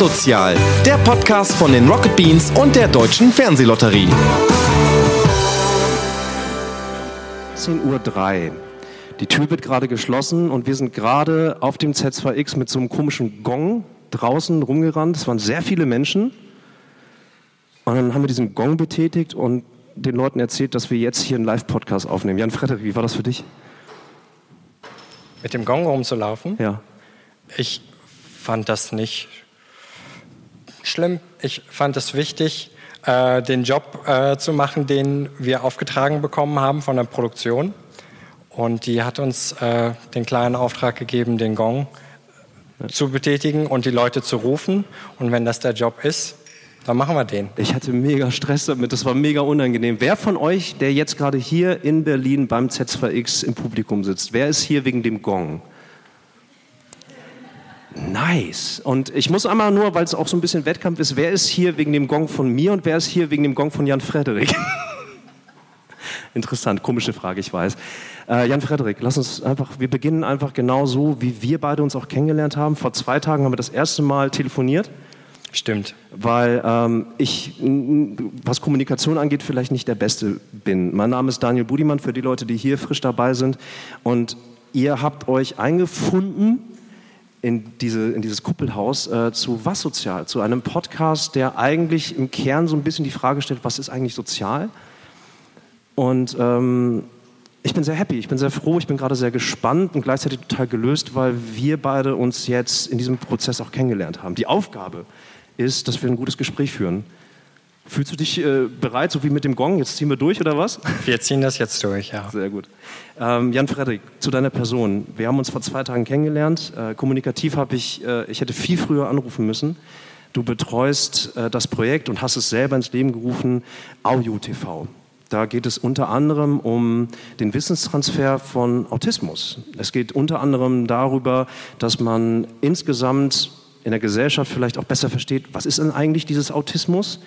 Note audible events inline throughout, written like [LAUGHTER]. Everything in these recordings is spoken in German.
Asozial, der Podcast von den Rocket Beans und der Deutschen Fernsehlotterie. 10.03 Uhr. Die Tür wird gerade geschlossen und wir sind gerade auf dem Z2X mit so einem komischen Gong draußen rumgerannt. Es waren sehr viele Menschen. Und dann haben wir diesen Gong betätigt und den Leuten erzählt, dass wir jetzt hier einen Live-Podcast aufnehmen. Jan Frederik, wie war das für dich? Mit dem Gong rumzulaufen? Ja. Ich fand das nicht schlimm. Ich fand es wichtig, äh, den Job äh, zu machen, den wir aufgetragen bekommen haben von der Produktion. Und die hat uns äh, den kleinen Auftrag gegeben, den Gong zu betätigen und die Leute zu rufen. Und wenn das der Job ist, dann machen wir den. Ich hatte mega Stress damit, das war mega unangenehm. Wer von euch, der jetzt gerade hier in Berlin beim Z2X im Publikum sitzt, wer ist hier wegen dem Gong? Nice. Und ich muss einmal nur, weil es auch so ein bisschen Wettkampf ist, wer ist hier wegen dem Gong von mir und wer ist hier wegen dem Gong von Jan Frederik? [LAUGHS] Interessant, komische Frage, ich weiß. Äh, Jan Frederik, lass uns einfach, wir beginnen einfach genau so, wie wir beide uns auch kennengelernt haben. Vor zwei Tagen haben wir das erste Mal telefoniert. Stimmt. Weil ähm, ich, was Kommunikation angeht, vielleicht nicht der Beste bin. Mein Name ist Daniel Budimann, für die Leute, die hier frisch dabei sind. Und ihr habt euch eingefunden in, diese, in dieses Kuppelhaus äh, zu Was Sozial, zu einem Podcast, der eigentlich im Kern so ein bisschen die Frage stellt, was ist eigentlich sozial? Und ähm, ich bin sehr happy, ich bin sehr froh, ich bin gerade sehr gespannt und gleichzeitig total gelöst, weil wir beide uns jetzt in diesem Prozess auch kennengelernt haben. Die Aufgabe ist, dass wir ein gutes Gespräch führen. Fühlst du dich äh, bereit, so wie mit dem Gong? Jetzt ziehen wir durch oder was? Wir ziehen das jetzt durch, ja. Sehr gut. Ähm, Jan Frederik, zu deiner Person. Wir haben uns vor zwei Tagen kennengelernt. Äh, kommunikativ habe ich, äh, ich hätte viel früher anrufen müssen. Du betreust äh, das Projekt und hast es selber ins Leben gerufen, Audio TV. Da geht es unter anderem um den Wissenstransfer von Autismus. Es geht unter anderem darüber, dass man insgesamt in der Gesellschaft vielleicht auch besser versteht, was ist denn eigentlich dieses Autismus?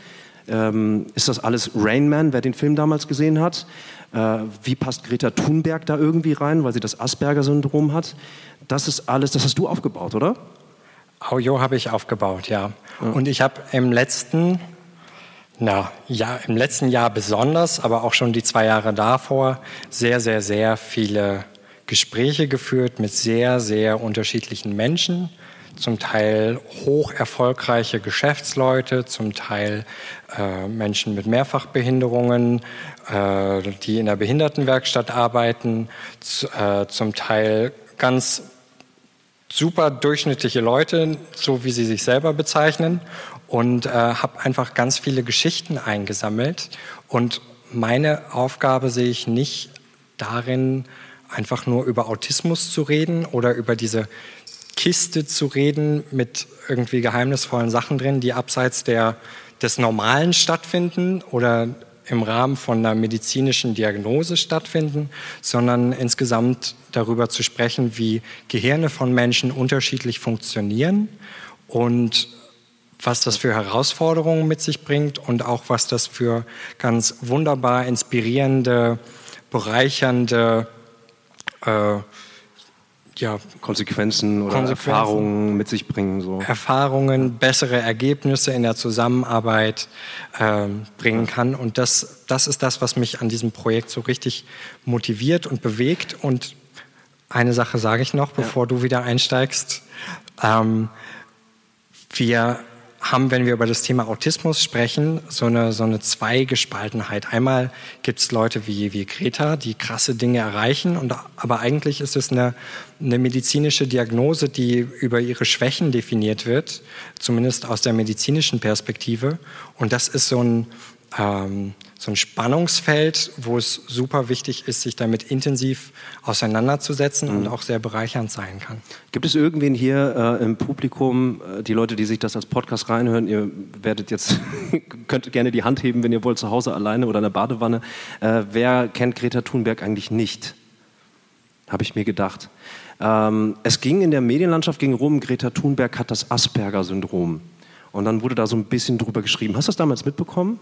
Ähm, ist das alles Rain Man, wer den Film damals gesehen hat? Äh, wie passt Greta Thunberg da irgendwie rein, weil sie das Asperger-Syndrom hat? Das ist alles, das hast du aufgebaut, oder? Audio habe ich aufgebaut, ja. ja. Und ich habe im letzten, na, ja, im letzten Jahr besonders, aber auch schon die zwei Jahre davor sehr, sehr, sehr viele Gespräche geführt mit sehr, sehr unterschiedlichen Menschen zum Teil hoch erfolgreiche Geschäftsleute, zum Teil äh, Menschen mit Mehrfachbehinderungen, äh, die in der Behindertenwerkstatt arbeiten, äh, zum Teil ganz super durchschnittliche Leute, so wie sie sich selber bezeichnen, und äh, habe einfach ganz viele Geschichten eingesammelt. Und meine Aufgabe sehe ich nicht darin, einfach nur über Autismus zu reden oder über diese Kiste zu reden mit irgendwie geheimnisvollen Sachen drin, die abseits der, des Normalen stattfinden oder im Rahmen von einer medizinischen Diagnose stattfinden, sondern insgesamt darüber zu sprechen, wie Gehirne von Menschen unterschiedlich funktionieren und was das für Herausforderungen mit sich bringt und auch was das für ganz wunderbar inspirierende, bereichernde äh, ja, Konsequenzen oder Konsequenzen, Erfahrungen mit sich bringen. So. Erfahrungen, bessere Ergebnisse in der Zusammenarbeit äh, bringen kann. Und das, das ist das, was mich an diesem Projekt so richtig motiviert und bewegt. Und eine Sache sage ich noch, bevor ja. du wieder einsteigst. Ähm, wir haben, wenn wir über das Thema Autismus sprechen, so eine, so eine Zweigespaltenheit. Einmal gibt es Leute wie, wie Greta, die krasse Dinge erreichen, und, aber eigentlich ist es eine, eine medizinische Diagnose, die über ihre Schwächen definiert wird, zumindest aus der medizinischen Perspektive. Und das ist so ein, ähm, so ein Spannungsfeld, wo es super wichtig ist, sich damit intensiv auseinanderzusetzen mhm. und auch sehr bereichernd sein kann. Gibt es irgendwen hier äh, im Publikum, äh, die Leute, die sich das als Podcast reinhören, ihr werdet jetzt, [LAUGHS] könnt gerne die Hand heben, wenn ihr wollt, zu Hause alleine oder in der Badewanne. Äh, wer kennt Greta Thunberg eigentlich nicht? Habe ich mir gedacht. Ähm, es ging in der Medienlandschaft ging rum, Greta Thunberg hat das Asperger-Syndrom. Und dann wurde da so ein bisschen drüber geschrieben. Hast du das damals mitbekommen?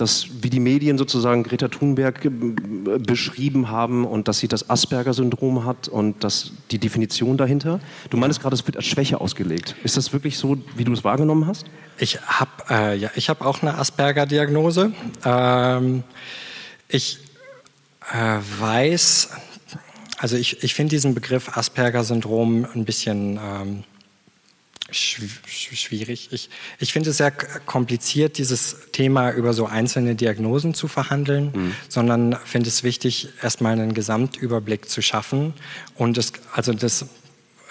Dass wie die Medien sozusagen Greta Thunberg äh, beschrieben haben und dass sie das Asperger-Syndrom hat und dass die Definition dahinter. Du meinst gerade, es wird als Schwäche ausgelegt. Ist das wirklich so, wie du es wahrgenommen hast? Ich habe äh, ja, ich auch eine Asperger-Diagnose. Ähm, ich äh, weiß, also ich, ich finde diesen Begriff Asperger-Syndrom ein bisschen ähm, schwierig. Ich, ich finde es sehr kompliziert, dieses Thema über so einzelne Diagnosen zu verhandeln, mhm. sondern finde es wichtig, erstmal einen Gesamtüberblick zu schaffen. Und das, also das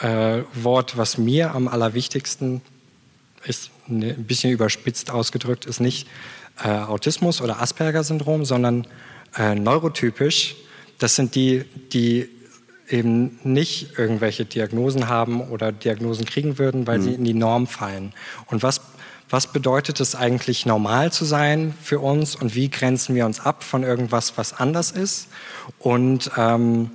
äh, Wort, was mir am allerwichtigsten ist, ne, ein bisschen überspitzt ausgedrückt, ist nicht äh, Autismus oder Asperger-Syndrom, sondern äh, neurotypisch. Das sind die, die eben nicht irgendwelche Diagnosen haben oder Diagnosen kriegen würden, weil mhm. sie in die Norm fallen. Und was, was bedeutet es eigentlich, normal zu sein für uns und wie grenzen wir uns ab von irgendwas, was anders ist? Und, ähm,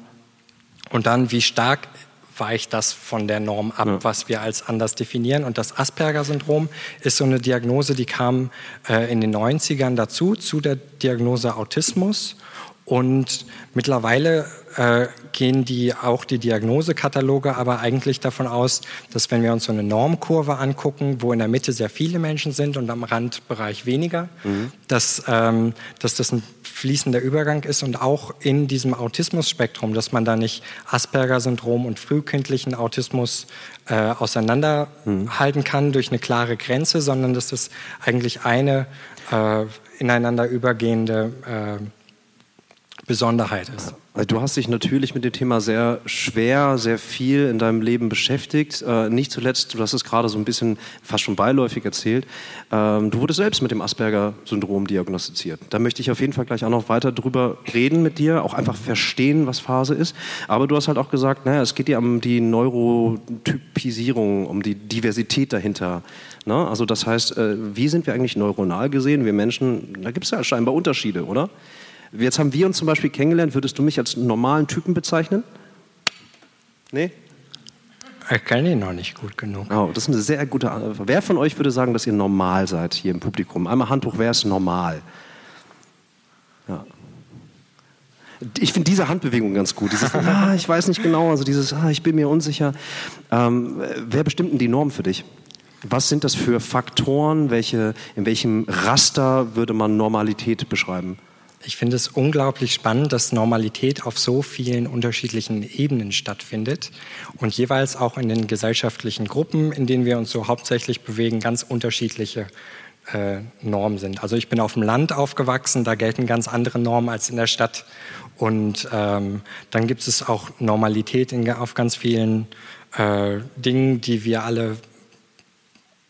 und dann, wie stark weicht das von der Norm ab, ja. was wir als anders definieren. Und das Asperger-Syndrom ist so eine Diagnose, die kam äh, in den 90ern dazu, zu der Diagnose Autismus. Und mittlerweile äh, gehen die auch die Diagnosekataloge aber eigentlich davon aus, dass wenn wir uns so eine Normkurve angucken, wo in der Mitte sehr viele Menschen sind und am Randbereich weniger, mhm. dass, ähm, dass das ein fließender Übergang ist und auch in diesem Autismus-Spektrum, dass man da nicht Asperger-Syndrom und frühkindlichen Autismus äh, auseinanderhalten mhm. kann durch eine klare Grenze, sondern dass das eigentlich eine äh, ineinander übergehende äh, Besonderheit ist. Du hast dich natürlich mit dem Thema sehr schwer, sehr viel in deinem Leben beschäftigt. Äh, nicht zuletzt, du hast es gerade so ein bisschen fast schon beiläufig erzählt, ähm, du wurdest selbst mit dem Asperger-Syndrom diagnostiziert. Da möchte ich auf jeden Fall gleich auch noch weiter drüber reden mit dir, auch einfach verstehen, was Phase ist. Aber du hast halt auch gesagt, naja, es geht dir um die Neurotypisierung, um die Diversität dahinter. Ne? Also das heißt, äh, wie sind wir eigentlich neuronal gesehen? Wir Menschen, da gibt es ja scheinbar Unterschiede, oder? Jetzt haben wir uns zum Beispiel kennengelernt. Würdest du mich als normalen Typen bezeichnen? Nee? Ich kenne ihn noch nicht gut genug. Oh, das ist eine sehr gute Antwort. Wer von euch würde sagen, dass ihr normal seid hier im Publikum? Einmal Hand hoch, wer ist normal? Ja. Ich finde diese Handbewegung ganz gut. Dieses, [LAUGHS] ah, ich weiß nicht genau, also dieses, ah, ich bin mir unsicher. Ähm, wer bestimmt denn die Norm für dich? Was sind das für Faktoren? Welche, in welchem Raster würde man Normalität beschreiben? Ich finde es unglaublich spannend, dass Normalität auf so vielen unterschiedlichen Ebenen stattfindet und jeweils auch in den gesellschaftlichen Gruppen, in denen wir uns so hauptsächlich bewegen, ganz unterschiedliche äh, Normen sind. Also ich bin auf dem Land aufgewachsen, da gelten ganz andere Normen als in der Stadt. Und ähm, dann gibt es auch Normalität in, auf ganz vielen äh, Dingen, die wir alle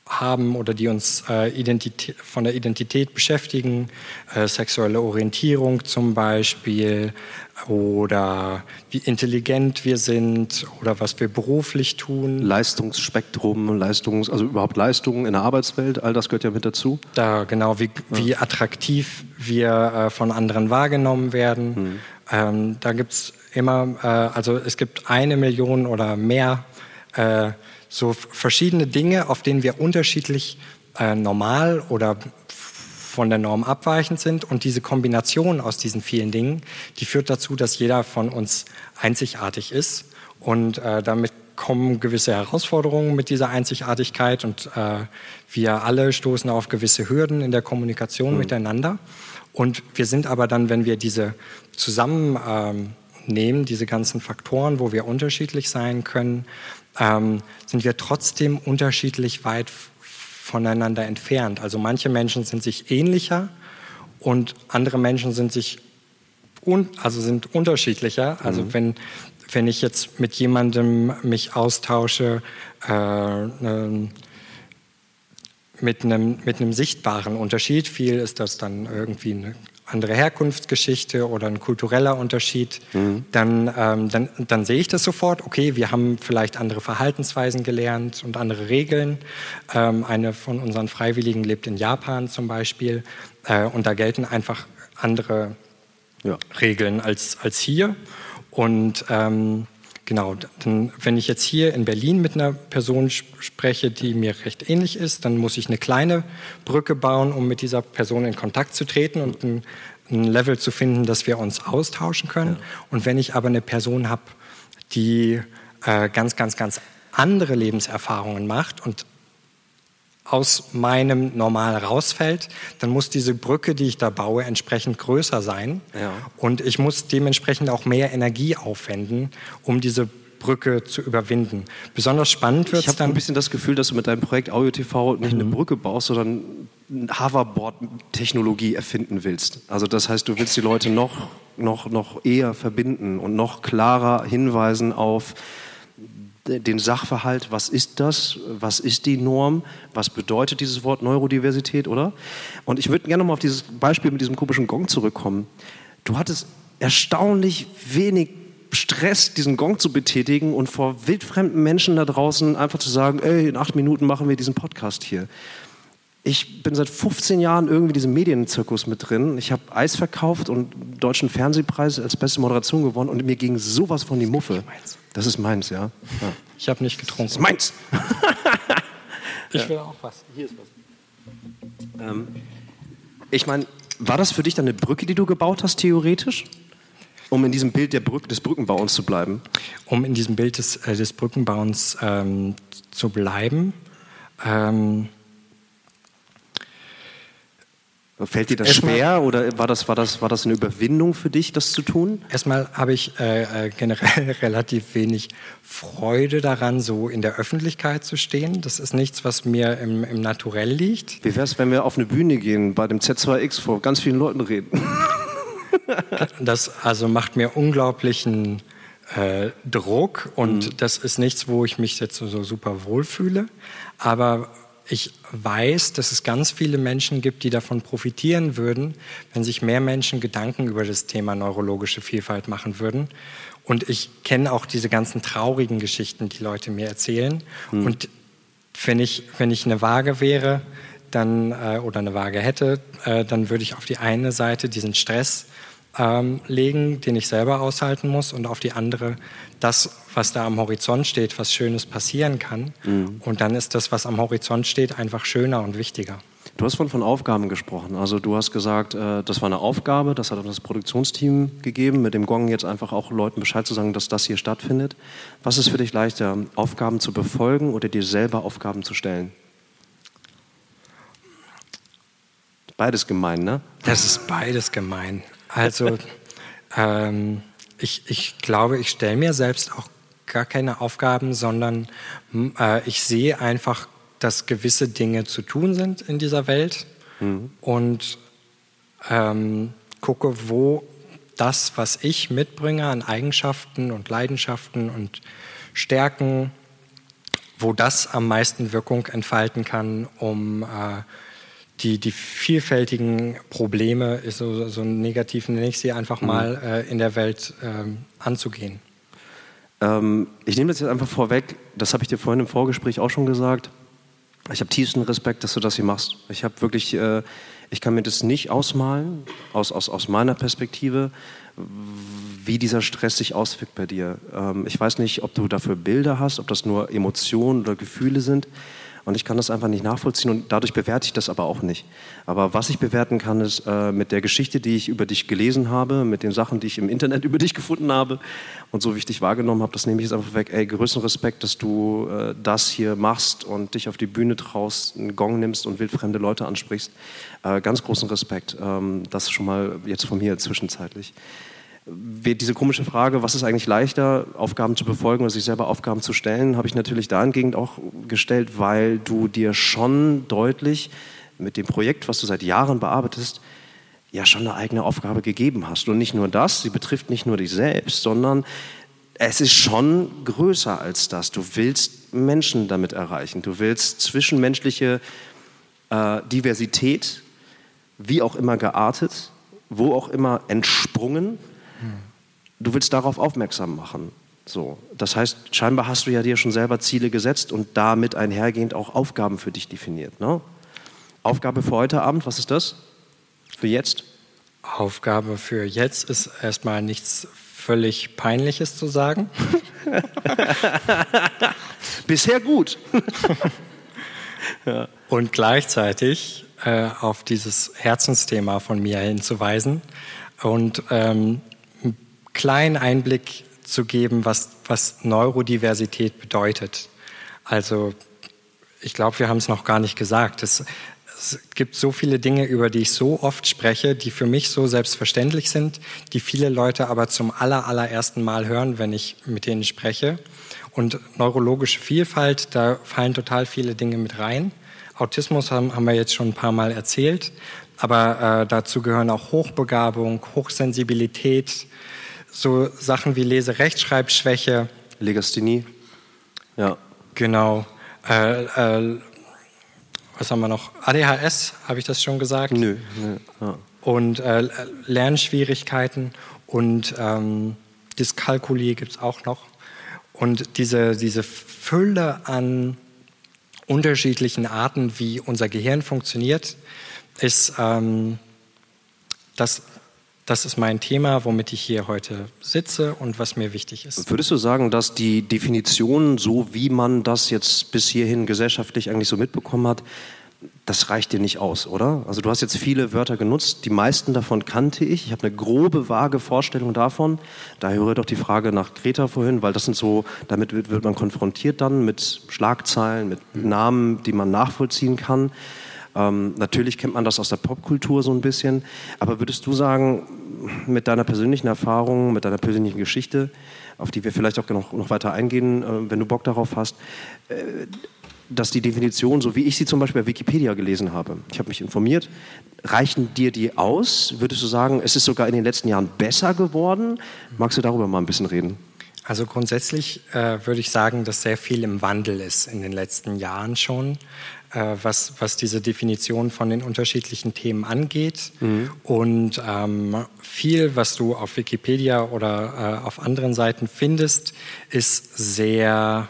haben oder die uns äh, von der Identität beschäftigen, äh, sexuelle Orientierung zum Beispiel oder wie intelligent wir sind oder was wir beruflich tun. Leistungsspektrum, Leistungs, also überhaupt Leistungen in der Arbeitswelt, all das gehört ja mit dazu. Da genau, wie, wie attraktiv wir äh, von anderen wahrgenommen werden. Hm. Ähm, da gibt es immer, äh, also es gibt eine Million oder mehr äh, so verschiedene Dinge, auf denen wir unterschiedlich äh, normal oder von der Norm abweichend sind. Und diese Kombination aus diesen vielen Dingen, die führt dazu, dass jeder von uns einzigartig ist. Und äh, damit kommen gewisse Herausforderungen mit dieser Einzigartigkeit. Und äh, wir alle stoßen auf gewisse Hürden in der Kommunikation mhm. miteinander. Und wir sind aber dann, wenn wir diese zusammennehmen, ähm, diese ganzen Faktoren, wo wir unterschiedlich sein können, ähm, sind wir trotzdem unterschiedlich weit voneinander entfernt. Also manche Menschen sind sich ähnlicher und andere Menschen sind sich un also sind unterschiedlicher. Also mhm. wenn wenn ich jetzt mit jemandem mich austausche äh, äh, mit einem mit einem sichtbaren Unterschied, viel ist das dann irgendwie eine andere Herkunftsgeschichte oder ein kultureller Unterschied, mhm. dann, ähm, dann, dann sehe ich das sofort. Okay, wir haben vielleicht andere Verhaltensweisen gelernt und andere Regeln. Ähm, eine von unseren Freiwilligen lebt in Japan zum Beispiel äh, und da gelten einfach andere ja. Regeln als, als hier. Und ähm, genau, dann, wenn ich jetzt hier in Berlin mit einer Person spreche, die mir recht ähnlich ist, dann muss ich eine kleine Brücke bauen, um mit dieser Person in Kontakt zu treten und ein, ein Level zu finden, dass wir uns austauschen können. Ja. Und wenn ich aber eine Person habe, die äh, ganz, ganz, ganz andere Lebenserfahrungen macht und aus meinem Normal rausfällt, dann muss diese Brücke, die ich da baue, entsprechend größer sein. Ja. Und ich muss dementsprechend auch mehr Energie aufwenden, um diese Brücke zu überwinden. Besonders spannend wird es dann. Ich habe ein bisschen das Gefühl, dass du mit deinem Projekt Audio TV nicht mhm. eine Brücke baust, sondern Hoverboard-Technologie erfinden willst. Also das heißt, du willst die Leute noch, noch, noch eher verbinden und noch klarer hinweisen auf den Sachverhalt, was ist das, was ist die Norm, was bedeutet dieses Wort Neurodiversität, oder? Und ich würde gerne nochmal auf dieses Beispiel mit diesem komischen Gong zurückkommen. Du hattest erstaunlich wenig Stress, diesen Gong zu betätigen und vor wildfremden Menschen da draußen einfach zu sagen, ey, in acht Minuten machen wir diesen Podcast hier. Ich bin seit 15 Jahren irgendwie in diesem Medienzirkus mit drin. Ich habe Eis verkauft und deutschen Fernsehpreis als beste Moderation gewonnen und mir ging sowas von die Muffe. Das ist meins, ja. ja. Ich habe nicht getrunken. Das ist meins. [LAUGHS] ich will auch was. Hier ist was. Ähm, ich meine, war das für dich dann eine Brücke, die du gebaut hast, theoretisch? Um in diesem Bild der Brücke, des Brückenbauens zu bleiben? Um in diesem Bild des, äh, des Brückenbauens ähm, zu bleiben. Ähm, Fällt dir das Erstmal, schwer oder war das, war, das, war das eine Überwindung für dich, das zu tun? Erstmal habe ich äh, äh generell [LAUGHS] relativ wenig Freude daran, so in der Öffentlichkeit zu stehen. Das ist nichts, was mir im, im Naturell liegt. Wie wäre es, wenn wir auf eine Bühne gehen, bei dem Z2X vor ganz vielen Leuten reden? [LAUGHS] das also macht mir unglaublichen äh, Druck und mhm. das ist nichts, wo ich mich jetzt so super wohlfühle. Aber ich weiß, dass es ganz viele Menschen gibt, die davon profitieren würden, wenn sich mehr Menschen Gedanken über das Thema neurologische Vielfalt machen würden. Und ich kenne auch diese ganzen traurigen Geschichten, die Leute mir erzählen. Hm. Und wenn ich, wenn ich eine Waage wäre, dann, äh, oder eine Waage hätte, äh, dann würde ich auf die eine Seite diesen Stress ähm, legen, den ich selber aushalten muss, und auf die andere das, was da am Horizont steht, was Schönes passieren kann. Mhm. Und dann ist das, was am Horizont steht, einfach schöner und wichtiger. Du hast von, von Aufgaben gesprochen. Also du hast gesagt, äh, das war eine Aufgabe, das hat das Produktionsteam gegeben, mit dem Gong jetzt einfach auch Leuten Bescheid zu sagen, dass das hier stattfindet. Was ist für dich leichter, Aufgaben zu befolgen oder dir selber Aufgaben zu stellen? Beides gemein, ne? Das ist beides gemein. Also ähm, ich, ich glaube, ich stelle mir selbst auch gar keine Aufgaben, sondern äh, ich sehe einfach, dass gewisse Dinge zu tun sind in dieser Welt mhm. und ähm, gucke, wo das, was ich mitbringe an Eigenschaften und Leidenschaften und Stärken, wo das am meisten Wirkung entfalten kann, um äh, die, die vielfältigen Probleme, ist so, so negativ nenne ich sie einfach mhm. mal, äh, in der Welt ähm, anzugehen? Ähm, ich nehme das jetzt einfach vorweg, das habe ich dir vorhin im Vorgespräch auch schon gesagt. Ich habe tiefsten Respekt, dass du das hier machst. Ich habe wirklich, äh, ich kann mir das nicht ausmalen, aus, aus, aus meiner Perspektive, wie dieser Stress sich auswirkt bei dir. Ähm, ich weiß nicht, ob du dafür Bilder hast, ob das nur Emotionen oder Gefühle sind. Und ich kann das einfach nicht nachvollziehen und dadurch bewerte ich das aber auch nicht. Aber was ich bewerten kann, ist äh, mit der Geschichte, die ich über dich gelesen habe, mit den Sachen, die ich im Internet [LAUGHS] über dich gefunden habe und so wie ich dich wahrgenommen habe, das nehme ich jetzt einfach weg. Ey, größten Respekt, dass du äh, das hier machst und dich auf die Bühne traust, einen Gong nimmst und wildfremde Leute ansprichst. Äh, ganz großen Respekt. Ähm, das schon mal jetzt von mir zwischenzeitlich diese komische Frage, was ist eigentlich leichter, Aufgaben zu befolgen oder sich selber Aufgaben zu stellen, habe ich natürlich dahingehend auch gestellt, weil du dir schon deutlich mit dem Projekt, was du seit Jahren bearbeitest, ja schon eine eigene Aufgabe gegeben hast. Und nicht nur das, sie betrifft nicht nur dich selbst, sondern es ist schon größer als das. Du willst Menschen damit erreichen. Du willst zwischenmenschliche äh, Diversität, wie auch immer geartet, wo auch immer entsprungen, Du willst darauf aufmerksam machen. So, das heißt, scheinbar hast du ja dir schon selber Ziele gesetzt und damit einhergehend auch Aufgaben für dich definiert. Ne? Aufgabe für heute Abend, was ist das? Für jetzt? Aufgabe für jetzt ist erstmal nichts völlig Peinliches zu sagen. [LAUGHS] Bisher gut. [LAUGHS] ja. Und gleichzeitig äh, auf dieses Herzensthema von mir hinzuweisen und ähm, kleinen Einblick zu geben, was, was Neurodiversität bedeutet. Also ich glaube, wir haben es noch gar nicht gesagt. Es, es gibt so viele Dinge, über die ich so oft spreche, die für mich so selbstverständlich sind, die viele Leute aber zum aller, allerersten Mal hören, wenn ich mit denen spreche. Und neurologische Vielfalt, da fallen total viele Dinge mit rein. Autismus haben, haben wir jetzt schon ein paar Mal erzählt, aber äh, dazu gehören auch Hochbegabung, Hochsensibilität, so Sachen wie Lese-Rechtschreibschwäche. Legasthenie. Ja. Genau. Äh, äh, was haben wir noch? ADHS, habe ich das schon gesagt? Nö. nö ja. Und äh, Lernschwierigkeiten und ähm, Dyskalkulie gibt es auch noch. Und diese, diese Fülle an unterschiedlichen Arten, wie unser Gehirn funktioniert, ist ähm, das das ist mein Thema, womit ich hier heute sitze und was mir wichtig ist. Würdest du sagen, dass die Definition, so wie man das jetzt bis hierhin gesellschaftlich eigentlich so mitbekommen hat, das reicht dir nicht aus, oder? Also du hast jetzt viele Wörter genutzt, die meisten davon kannte ich. Ich habe eine grobe, vage Vorstellung davon. Daher höre doch die Frage nach Greta vorhin, weil das sind so, damit wird man konfrontiert dann mit Schlagzeilen, mit Namen, die man nachvollziehen kann. Ähm, natürlich kennt man das aus der Popkultur so ein bisschen. Aber würdest du sagen, mit deiner persönlichen Erfahrung, mit deiner persönlichen Geschichte, auf die wir vielleicht auch noch, noch weiter eingehen, äh, wenn du Bock darauf hast, äh, dass die Definition, so wie ich sie zum Beispiel bei Wikipedia gelesen habe, ich habe mich informiert, reichen dir die aus? Würdest du sagen, es ist sogar in den letzten Jahren besser geworden? Magst du darüber mal ein bisschen reden? Also grundsätzlich äh, würde ich sagen, dass sehr viel im Wandel ist in den letzten Jahren schon. Äh, was, was diese Definition von den unterschiedlichen Themen angeht. Mhm. Und ähm, viel, was du auf Wikipedia oder äh, auf anderen Seiten findest, ist sehr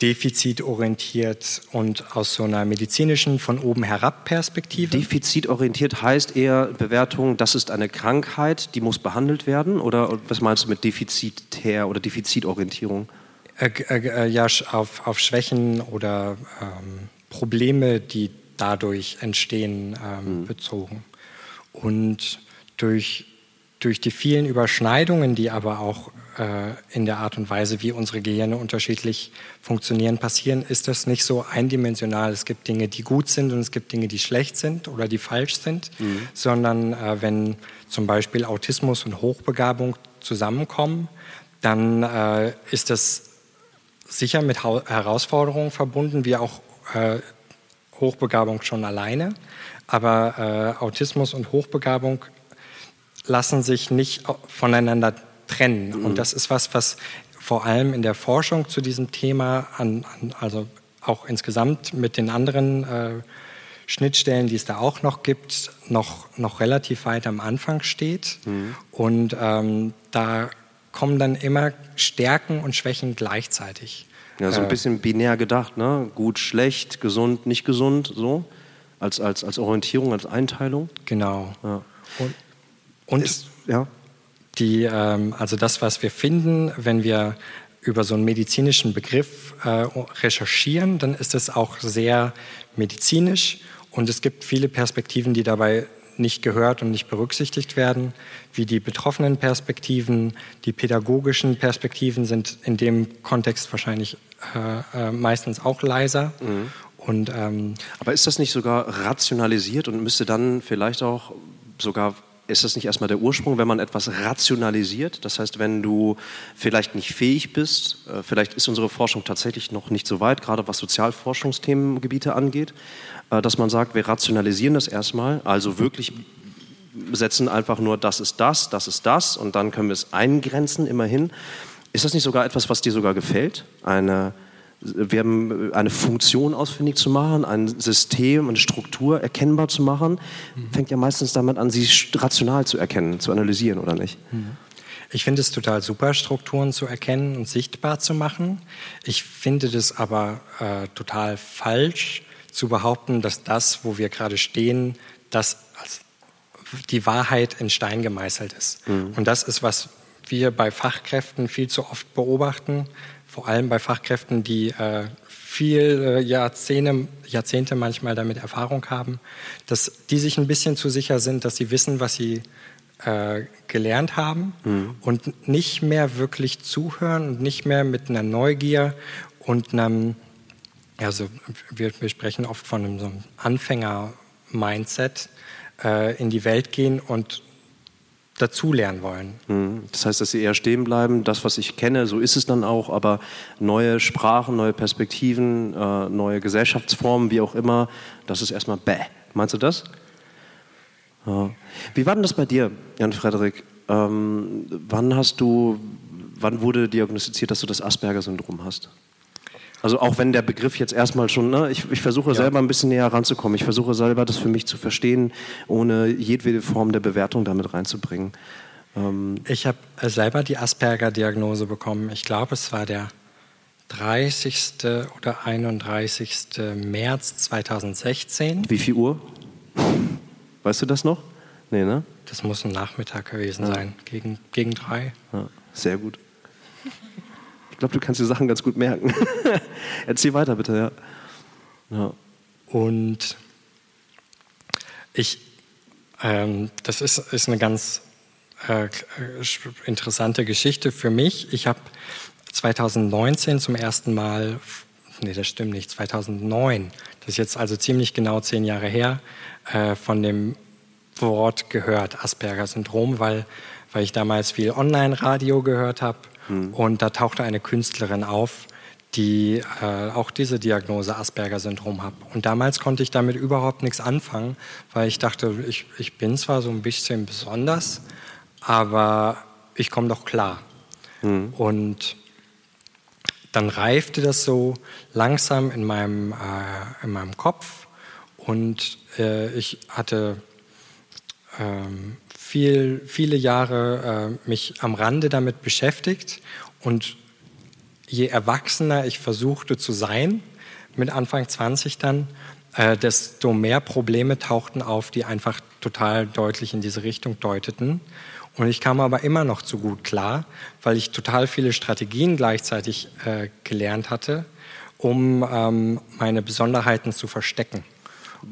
defizitorientiert und aus so einer medizinischen von oben herab Perspektive. Defizitorientiert heißt eher Bewertung, das ist eine Krankheit, die muss behandelt werden? Oder was meinst du mit defizitär oder Defizitorientierung? Äh, äh, ja, auf, auf Schwächen oder ähm, Probleme, die dadurch entstehen, ähm, mhm. bezogen. Und durch, durch die vielen Überschneidungen, die aber auch äh, in der Art und Weise, wie unsere Gehirne unterschiedlich funktionieren, passieren, ist das nicht so eindimensional. Es gibt Dinge, die gut sind und es gibt Dinge, die schlecht sind oder die falsch sind, mhm. sondern äh, wenn zum Beispiel Autismus und Hochbegabung zusammenkommen, dann äh, ist das sicher mit Herausforderungen verbunden, wie auch äh, Hochbegabung schon alleine, aber äh, Autismus und Hochbegabung lassen sich nicht voneinander trennen. Mhm. Und das ist was, was vor allem in der Forschung zu diesem Thema, an, an, also auch insgesamt mit den anderen äh, Schnittstellen, die es da auch noch gibt, noch, noch relativ weit am Anfang steht. Mhm. Und ähm, da kommen dann immer Stärken und Schwächen gleichzeitig. Ja, so ein bisschen binär gedacht, ne? Gut, schlecht, gesund, nicht gesund, so. Als, als, als Orientierung, als Einteilung. Genau. Ja. Und, und Ist, ja. die, ähm, also das, was wir finden, wenn wir über so einen medizinischen Begriff äh, recherchieren, dann ist es auch sehr medizinisch und es gibt viele Perspektiven, die dabei nicht gehört und nicht berücksichtigt werden, wie die betroffenen Perspektiven, die pädagogischen Perspektiven sind in dem Kontext wahrscheinlich äh, äh, meistens auch leiser. Mhm. Und, ähm, Aber ist das nicht sogar rationalisiert und müsste dann vielleicht auch sogar ist das nicht erstmal der Ursprung, wenn man etwas rationalisiert? Das heißt, wenn du vielleicht nicht fähig bist, äh, vielleicht ist unsere Forschung tatsächlich noch nicht so weit, gerade was Sozialforschungsthemengebiete angeht, äh, dass man sagt, wir rationalisieren das erstmal, also wirklich setzen einfach nur, das ist das, das ist das und dann können wir es eingrenzen, immerhin. Ist das nicht sogar etwas, was dir sogar gefällt? Eine, wir haben eine Funktion ausfindig zu machen, ein System, eine Struktur erkennbar zu machen, mhm. fängt ja meistens damit an, sie rational zu erkennen, zu analysieren, oder nicht? Mhm. Ich finde es total super, Strukturen zu erkennen und sichtbar zu machen. Ich finde das aber äh, total falsch zu behaupten, dass das, wo wir gerade stehen, das als die Wahrheit in Stein gemeißelt ist. Mhm. Und das ist was, wir bei Fachkräften viel zu oft beobachten, vor allem bei Fachkräften, die äh, viel äh, Jahrzehnte, Jahrzehnte manchmal damit Erfahrung haben, dass die sich ein bisschen zu sicher sind, dass sie wissen, was sie äh, gelernt haben mhm. und nicht mehr wirklich zuhören und nicht mehr mit einer Neugier und einem, also wir, wir sprechen oft von einem, so einem Anfänger-Mindset äh, in die Welt gehen und dazulernen wollen. Mhm. Das heißt, dass sie eher stehen bleiben, das, was ich kenne, so ist es dann auch, aber neue Sprachen, neue Perspektiven, äh, neue Gesellschaftsformen, wie auch immer, das ist erstmal bäh. Meinst du das? Wie war denn das bei dir, Jan Frederik? Ähm, wann hast du, wann wurde diagnostiziert, dass du das Asperger-Syndrom hast? Also auch wenn der Begriff jetzt erstmal schon, ne, ich, ich versuche ja. selber ein bisschen näher ranzukommen. Ich versuche selber das für mich zu verstehen, ohne jedwede Form der Bewertung damit reinzubringen. Ähm ich habe selber die Asperger-Diagnose bekommen. Ich glaube, es war der 30. oder 31. März 2016. Wie viel Uhr? Weißt du das noch? Nee, ne? Das muss ein Nachmittag gewesen ja. sein, gegen, gegen drei. Ja, sehr gut. Ich glaube, du kannst die Sachen ganz gut merken. [LAUGHS] Erzähl weiter, bitte, ja. ja. Und ich, ähm, das ist, ist eine ganz äh, interessante Geschichte für mich. Ich habe 2019 zum ersten Mal, nee, das stimmt nicht, 2009, das ist jetzt also ziemlich genau zehn Jahre her, äh, von dem Wort gehört, Asperger-Syndrom, weil, weil ich damals viel Online-Radio gehört habe Mhm. Und da tauchte eine Künstlerin auf, die äh, auch diese Diagnose Asperger-Syndrom hat. Und damals konnte ich damit überhaupt nichts anfangen, weil ich dachte, ich, ich bin zwar so ein bisschen besonders, aber ich komme doch klar. Mhm. Und dann reifte das so langsam in meinem, äh, in meinem Kopf und äh, ich hatte ähm, viel, viele Jahre äh, mich am Rande damit beschäftigt und je erwachsener ich versuchte zu sein, mit Anfang 20 dann, äh, desto mehr Probleme tauchten auf, die einfach total deutlich in diese Richtung deuteten. Und ich kam aber immer noch zu gut klar, weil ich total viele Strategien gleichzeitig äh, gelernt hatte, um ähm, meine Besonderheiten zu verstecken.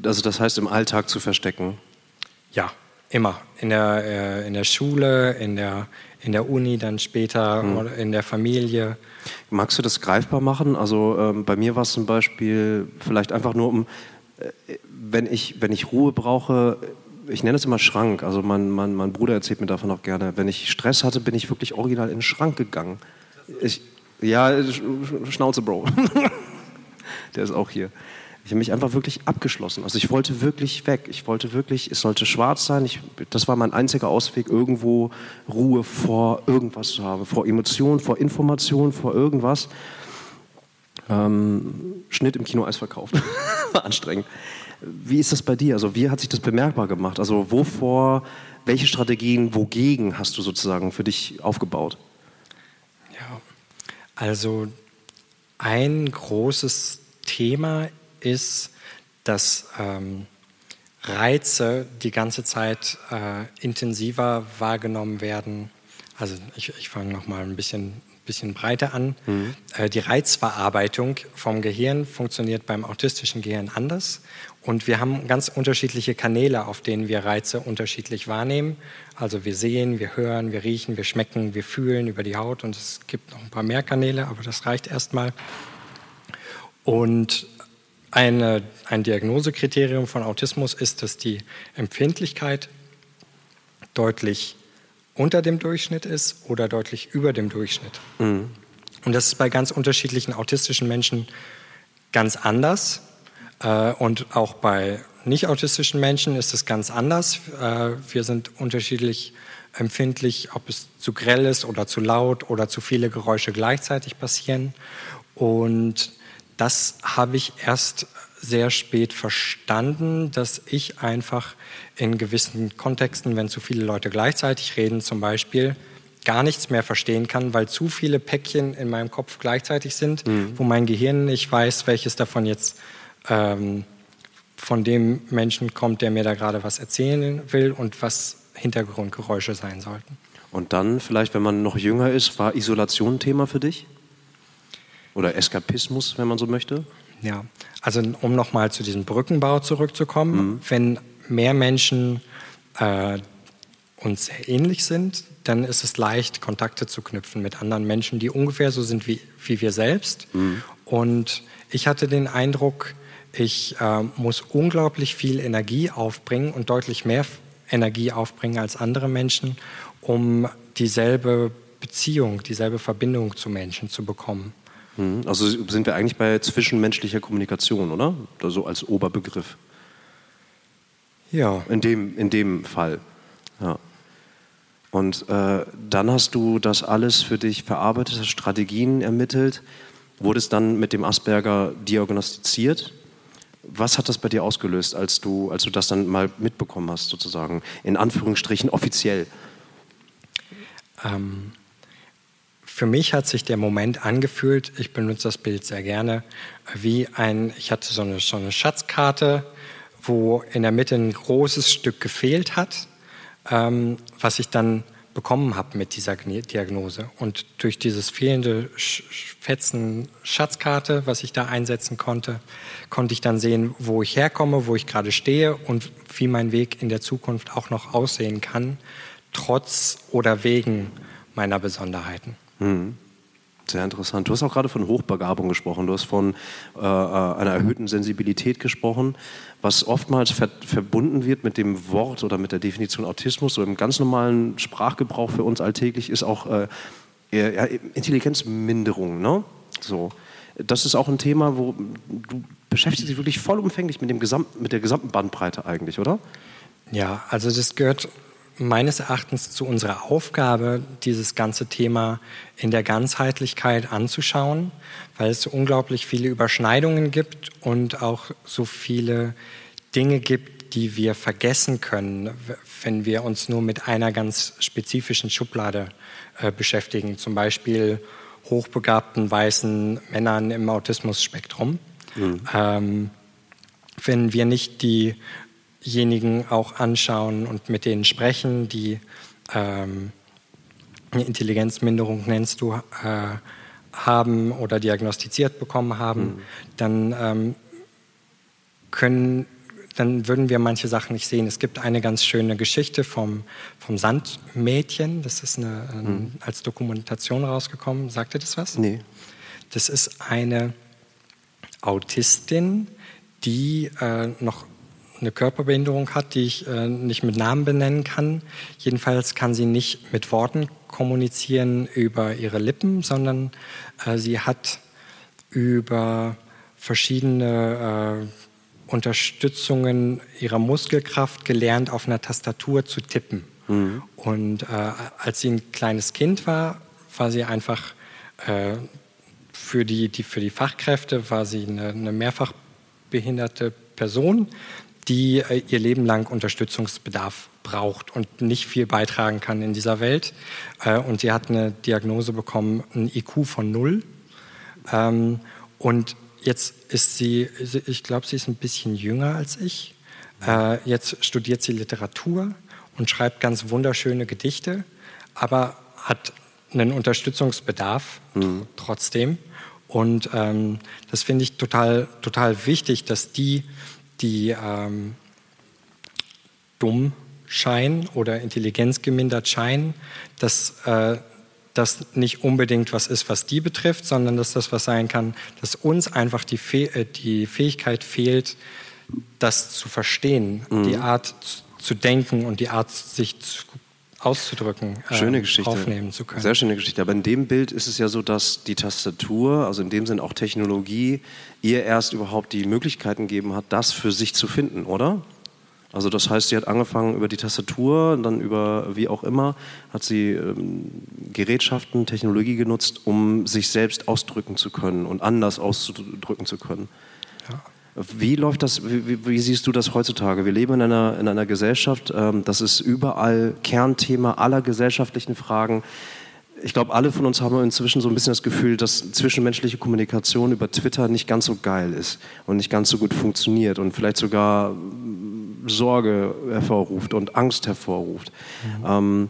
Also das heißt im Alltag zu verstecken? Ja, Immer. In der, äh, in der Schule, in der, in der Uni, dann später mhm. in der Familie. Magst du das greifbar machen? Also ähm, bei mir war es zum Beispiel vielleicht einfach nur um, äh, wenn, ich, wenn ich Ruhe brauche, ich nenne es immer Schrank. Also mein, mein, mein Bruder erzählt mir davon auch gerne. Wenn ich Stress hatte, bin ich wirklich original in den Schrank gegangen. Ich, ja, Schnauze, Bro. [LAUGHS] Der ist auch hier. Ich habe mich einfach wirklich abgeschlossen. Also ich wollte wirklich weg. Ich wollte wirklich, es sollte schwarz sein. Ich, das war mein einziger Ausweg, irgendwo Ruhe vor irgendwas zu haben. Vor Emotionen, vor Informationen, vor irgendwas. Ähm, Schnitt im Kino Eis verkauft. [LAUGHS] war anstrengend. Wie ist das bei dir? Also wie hat sich das bemerkbar gemacht? Also wovor, welche Strategien, wogegen hast du sozusagen für dich aufgebaut? Ja, also ein großes Thema ist, dass ähm, Reize die ganze Zeit äh, intensiver wahrgenommen werden. Also ich, ich fange noch mal ein bisschen, bisschen breiter an. Mhm. Äh, die Reizverarbeitung vom Gehirn funktioniert beim autistischen Gehirn anders. Und wir haben ganz unterschiedliche Kanäle, auf denen wir Reize unterschiedlich wahrnehmen. Also wir sehen, wir hören, wir riechen, wir schmecken, wir fühlen über die Haut. Und es gibt noch ein paar mehr Kanäle, aber das reicht erstmal. Und eine, ein Diagnosekriterium von Autismus ist, dass die Empfindlichkeit deutlich unter dem Durchschnitt ist oder deutlich über dem Durchschnitt. Mhm. Und das ist bei ganz unterschiedlichen autistischen Menschen ganz anders. Äh, und auch bei nicht autistischen Menschen ist es ganz anders. Äh, wir sind unterschiedlich empfindlich, ob es zu grell ist oder zu laut oder zu viele Geräusche gleichzeitig passieren. Und das habe ich erst sehr spät verstanden, dass ich einfach in gewissen Kontexten, wenn zu viele Leute gleichzeitig reden, zum Beispiel, gar nichts mehr verstehen kann, weil zu viele Päckchen in meinem Kopf gleichzeitig sind, mhm. wo mein Gehirn nicht weiß, welches davon jetzt ähm, von dem Menschen kommt, der mir da gerade was erzählen will und was Hintergrundgeräusche sein sollten. Und dann vielleicht, wenn man noch jünger ist, war Isolation ein Thema für dich? Oder Eskapismus, wenn man so möchte? Ja, also um nochmal zu diesem Brückenbau zurückzukommen, mhm. wenn mehr Menschen äh, uns sehr ähnlich sind, dann ist es leicht, Kontakte zu knüpfen mit anderen Menschen, die ungefähr so sind wie, wie wir selbst. Mhm. Und ich hatte den Eindruck, ich äh, muss unglaublich viel Energie aufbringen und deutlich mehr Energie aufbringen als andere Menschen, um dieselbe Beziehung, dieselbe Verbindung zu Menschen zu bekommen. Mhm. Also sind wir eigentlich bei zwischenmenschlicher Kommunikation, oder? So also als Oberbegriff. Ja. In dem, in dem Fall. Ja. Und äh, dann hast du das alles für dich verarbeitet, Strategien ermittelt, wurdest dann mit dem Asperger diagnostiziert. Was hat das bei dir ausgelöst, als du, als du das dann mal mitbekommen hast, sozusagen, in Anführungsstrichen offiziell? Ähm, für mich hat sich der Moment angefühlt, ich benutze das Bild sehr gerne, wie ein, ich hatte so eine, so eine Schatzkarte, wo in der Mitte ein großes Stück gefehlt hat ähm, was ich dann bekommen habe mit dieser Diagnose. Und durch dieses fehlende Fetzen Schatzkarte, was ich da einsetzen konnte, konnte ich dann sehen, wo ich herkomme, wo ich gerade stehe und wie mein Weg in der Zukunft auch noch aussehen kann, trotz oder wegen meiner Besonderheiten. Mhm. Sehr interessant. Du hast auch gerade von Hochbegabung gesprochen. Du hast von äh, einer erhöhten Sensibilität gesprochen, was oftmals ver verbunden wird mit dem Wort oder mit der Definition Autismus oder im ganz normalen Sprachgebrauch für uns alltäglich ist auch äh, ja, Intelligenzminderung. Ne? So. Das ist auch ein Thema, wo du beschäftigst dich wirklich vollumfänglich mit, dem Gesamt, mit der gesamten Bandbreite eigentlich, oder? Ja, also das gehört meines Erachtens zu unserer Aufgabe, dieses ganze Thema in der Ganzheitlichkeit anzuschauen, weil es so unglaublich viele Überschneidungen gibt und auch so viele Dinge gibt, die wir vergessen können, wenn wir uns nur mit einer ganz spezifischen Schublade äh, beschäftigen, zum Beispiel hochbegabten weißen Männern im Autismus-Spektrum. Mhm. Ähm, wenn wir nicht die diejenigen auch anschauen und mit denen sprechen, die ähm, eine Intelligenzminderung nennst du, äh, haben oder diagnostiziert bekommen haben, mhm. dann ähm, können dann würden wir manche Sachen nicht sehen. Es gibt eine ganz schöne Geschichte vom, vom Sandmädchen, das ist eine, mhm. als Dokumentation rausgekommen. Sagt ihr das was? Nee. Das ist eine Autistin, die äh, noch eine Körperbehinderung hat, die ich äh, nicht mit Namen benennen kann. Jedenfalls kann sie nicht mit Worten kommunizieren über ihre Lippen, sondern äh, sie hat über verschiedene äh, Unterstützungen ihrer Muskelkraft gelernt, auf einer Tastatur zu tippen. Mhm. Und äh, als sie ein kleines Kind war, war sie einfach äh, für die, die, für die Fachkräfte war sie eine, eine mehrfach behinderte Person, die äh, ihr Leben lang Unterstützungsbedarf braucht und nicht viel beitragen kann in dieser Welt. Äh, und sie hat eine Diagnose bekommen, ein IQ von null. Ähm, und jetzt ist sie, ich glaube, sie ist ein bisschen jünger als ich. Äh, jetzt studiert sie Literatur und schreibt ganz wunderschöne Gedichte, aber hat einen Unterstützungsbedarf mhm. trotzdem. Und ähm, das finde ich total, total wichtig, dass die die ähm, dumm scheinen oder intelligenzgemindert scheinen, dass äh, das nicht unbedingt was ist, was die betrifft, sondern dass das was sein kann, dass uns einfach die, Fäh äh, die Fähigkeit fehlt, das zu verstehen, mhm. die Art zu denken und die Art, sich zu auszudrücken, äh, schöne Geschichte. aufnehmen zu können. Sehr schöne Geschichte. Aber in dem Bild ist es ja so, dass die Tastatur, also in dem Sinn auch Technologie, ihr erst überhaupt die Möglichkeiten gegeben hat, das für sich zu finden, oder? Also das heißt, sie hat angefangen über die Tastatur, dann über wie auch immer, hat sie ähm, Gerätschaften, Technologie genutzt, um sich selbst ausdrücken zu können und anders auszudrücken zu können. Ja. Wie läuft das, wie, wie, siehst du das heutzutage? Wir leben in einer, in einer Gesellschaft, ähm, das ist überall Kernthema aller gesellschaftlichen Fragen. Ich glaube, alle von uns haben inzwischen so ein bisschen das Gefühl, dass zwischenmenschliche Kommunikation über Twitter nicht ganz so geil ist und nicht ganz so gut funktioniert und vielleicht sogar Sorge hervorruft und Angst hervorruft. Mhm. Ähm,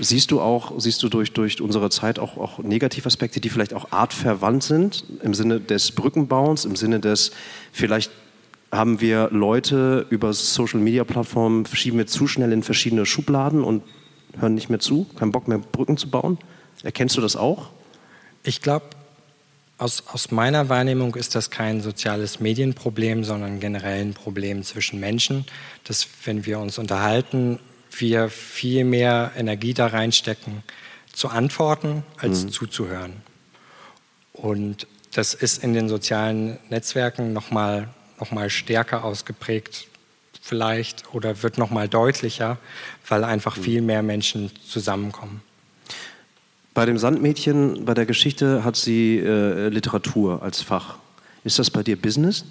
Siehst du auch, siehst du durch, durch unsere Zeit auch, auch Negativaspekte, die vielleicht auch artverwandt sind, im Sinne des Brückenbauens, im Sinne des, vielleicht haben wir Leute über Social Media Plattformen, schieben wir zu schnell in verschiedene Schubladen und hören nicht mehr zu, keinen Bock mehr Brücken zu bauen? Erkennst du das auch? Ich glaube, aus, aus meiner Wahrnehmung ist das kein soziales Medienproblem, sondern generell ein Problem zwischen Menschen, dass wenn wir uns unterhalten, wir viel mehr Energie da reinstecken, zu antworten, als mhm. zuzuhören. Und das ist in den sozialen Netzwerken nochmal noch mal stärker ausgeprägt vielleicht oder wird nochmal deutlicher, weil einfach mhm. viel mehr Menschen zusammenkommen. Bei dem Sandmädchen, bei der Geschichte hat sie äh, Literatur als Fach. Ist das bei dir Business?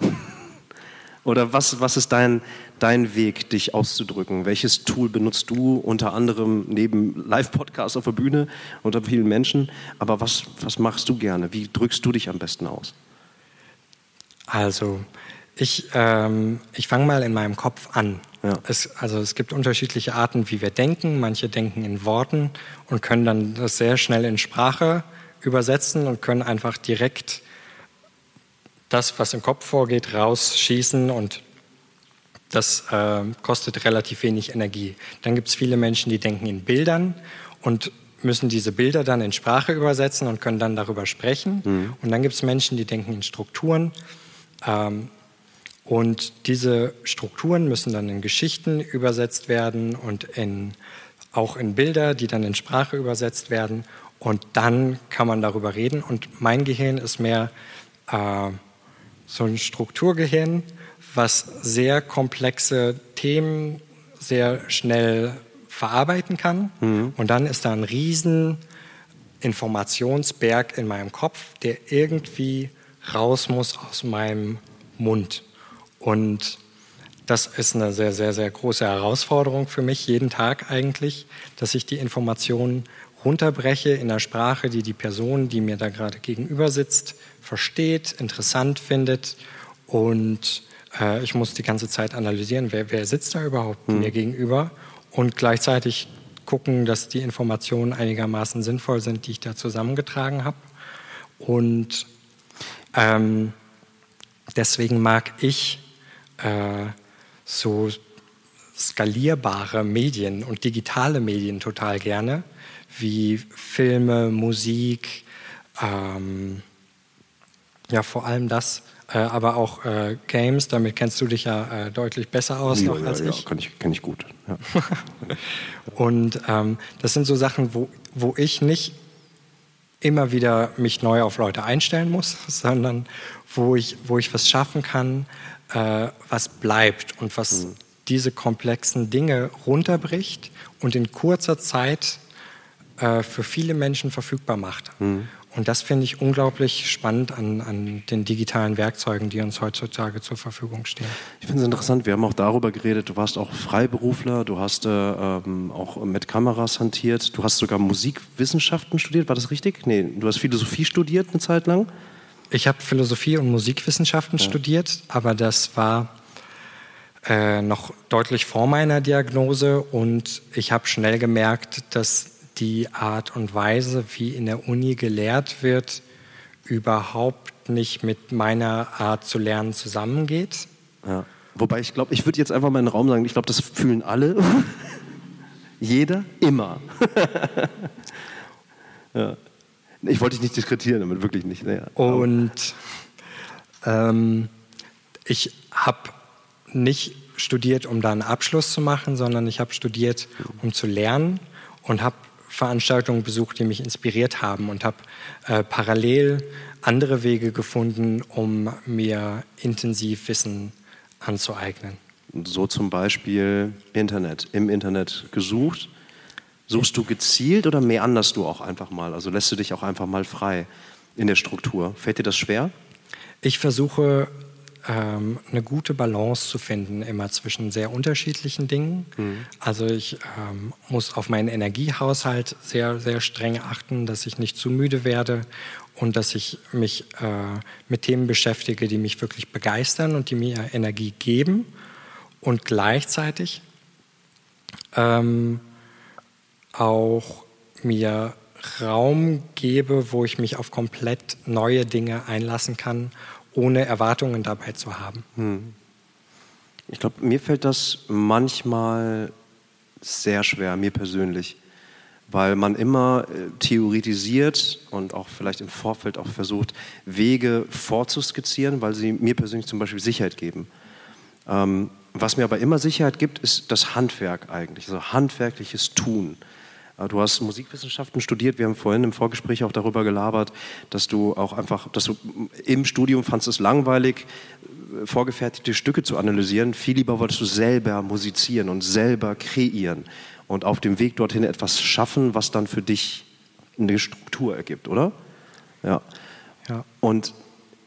Oder was, was ist dein, dein Weg, dich auszudrücken? Welches Tool benutzt du unter anderem neben Live-Podcasts auf der Bühne unter vielen Menschen? Aber was, was machst du gerne? Wie drückst du dich am besten aus? Also, ich, ähm, ich fange mal in meinem Kopf an. Ja. Es, also es gibt unterschiedliche Arten, wie wir denken. Manche denken in Worten und können dann das sehr schnell in Sprache übersetzen und können einfach direkt das, was im Kopf vorgeht, rausschießen und das äh, kostet relativ wenig Energie. Dann gibt es viele Menschen, die denken in Bildern und müssen diese Bilder dann in Sprache übersetzen und können dann darüber sprechen. Mhm. Und dann gibt es Menschen, die denken in Strukturen. Ähm, und diese Strukturen müssen dann in Geschichten übersetzt werden und in, auch in Bilder, die dann in Sprache übersetzt werden. Und dann kann man darüber reden. Und mein Gehirn ist mehr äh, so ein Strukturgehirn, was sehr komplexe Themen sehr schnell verarbeiten kann. Mhm. Und dann ist da ein riesen Informationsberg in meinem Kopf, der irgendwie raus muss aus meinem Mund. Und das ist eine sehr, sehr, sehr große Herausforderung für mich, jeden Tag eigentlich, dass ich die Informationen runterbreche in der Sprache, die die Person, die mir da gerade gegenüber sitzt, versteht, interessant findet. Und äh, ich muss die ganze Zeit analysieren, wer, wer sitzt da überhaupt hm. mir gegenüber und gleichzeitig gucken, dass die Informationen einigermaßen sinnvoll sind, die ich da zusammengetragen habe. Und ähm, deswegen mag ich äh, so skalierbare Medien und digitale Medien total gerne, wie Filme, Musik, ähm, ja vor allem das, äh, aber auch äh, Games, damit kennst du dich ja äh, deutlich besser aus ja, noch als ja, ich. Ja, kann ich, kann ich gut. Ja. [LAUGHS] und ähm, das sind so Sachen, wo, wo ich nicht immer wieder mich neu auf Leute einstellen muss, [LAUGHS] sondern wo ich, wo ich was schaffen kann, äh, was bleibt und was mhm. diese komplexen Dinge runterbricht und in kurzer Zeit äh, für viele Menschen verfügbar macht. Mhm. Und das finde ich unglaublich spannend an, an, den digitalen Werkzeugen, die uns heutzutage zur Verfügung stehen. Ich finde es interessant, wir haben auch darüber geredet, du warst auch Freiberufler, du hast äh, ähm, auch mit Kameras hantiert, du hast sogar Musikwissenschaften studiert, war das richtig? Nee, du hast Philosophie studiert eine Zeit lang. Ich habe Philosophie und Musikwissenschaften ja. studiert, aber das war äh, noch deutlich vor meiner Diagnose und ich habe schnell gemerkt, dass die Art und Weise, wie in der Uni gelehrt wird, überhaupt nicht mit meiner Art zu lernen zusammengeht. Ja. Wobei ich glaube, ich würde jetzt einfach mal in den Raum sagen, ich glaube, das fühlen alle. [LAUGHS] Jeder, immer. [LAUGHS] ja. Ich wollte dich nicht diskretieren, damit wirklich nicht. Naja. Und ähm, ich habe nicht studiert, um da einen Abschluss zu machen, sondern ich habe studiert, um zu lernen und habe Veranstaltungen besucht, die mich inspiriert haben und habe äh, parallel andere Wege gefunden, um mir intensiv Wissen anzueignen. So zum Beispiel Internet, im Internet gesucht. Suchst du gezielt oder meanderst du auch einfach mal? Also lässt du dich auch einfach mal frei in der Struktur? Fällt dir das schwer? Ich versuche ähm, eine gute Balance zu finden, immer zwischen sehr unterschiedlichen Dingen. Mhm. Also ich ähm, muss auf meinen Energiehaushalt sehr, sehr streng achten, dass ich nicht zu müde werde und dass ich mich äh, mit Themen beschäftige, die mich wirklich begeistern und die mir Energie geben. Und gleichzeitig ähm, auch mir Raum gebe, wo ich mich auf komplett neue Dinge einlassen kann, ohne Erwartungen dabei zu haben. Hm. Ich glaube, mir fällt das manchmal sehr schwer, mir persönlich, weil man immer äh, theoretisiert und auch vielleicht im Vorfeld auch versucht, Wege vorzuskizzieren, weil sie mir persönlich zum Beispiel Sicherheit geben. Ähm, was mir aber immer Sicherheit gibt, ist das Handwerk eigentlich, also handwerkliches Tun. Äh, du hast Musikwissenschaften studiert. Wir haben vorhin im Vorgespräch auch darüber gelabert, dass du auch einfach, dass du im Studium fandest es langweilig, äh, vorgefertigte Stücke zu analysieren. Viel lieber wolltest du selber musizieren und selber kreieren und auf dem Weg dorthin etwas schaffen, was dann für dich eine Struktur ergibt, oder? Ja. ja. Und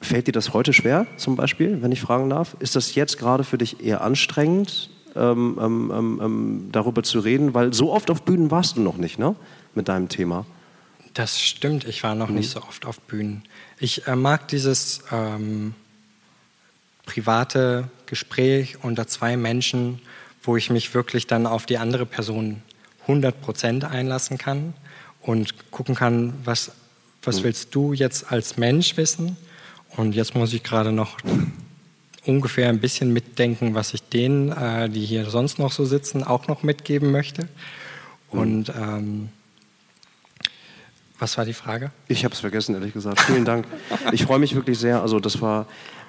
fällt dir das heute schwer, zum Beispiel, wenn ich fragen darf? Ist das jetzt gerade für dich eher anstrengend, ähm ähm, ähm, ähm, darüber zu reden, weil so oft auf Bühnen warst du noch nicht, ne? Mit deinem Thema. Das stimmt, ich war noch mhm. nicht so oft auf Bühnen. Ich äh, mag dieses ähm, private Gespräch unter zwei Menschen, wo ich mich wirklich dann auf die andere Person 100% einlassen kann und gucken kann, was, was mhm. willst du jetzt als Mensch wissen? Und jetzt muss ich gerade noch ungefähr ein bisschen mitdenken, was ich denen, äh, die hier sonst noch so sitzen, auch noch mitgeben möchte. Und ähm, was war die Frage? Ich habe es vergessen, ehrlich gesagt. Vielen Dank. [LAUGHS] Ich freue mich wirklich sehr. Also das war,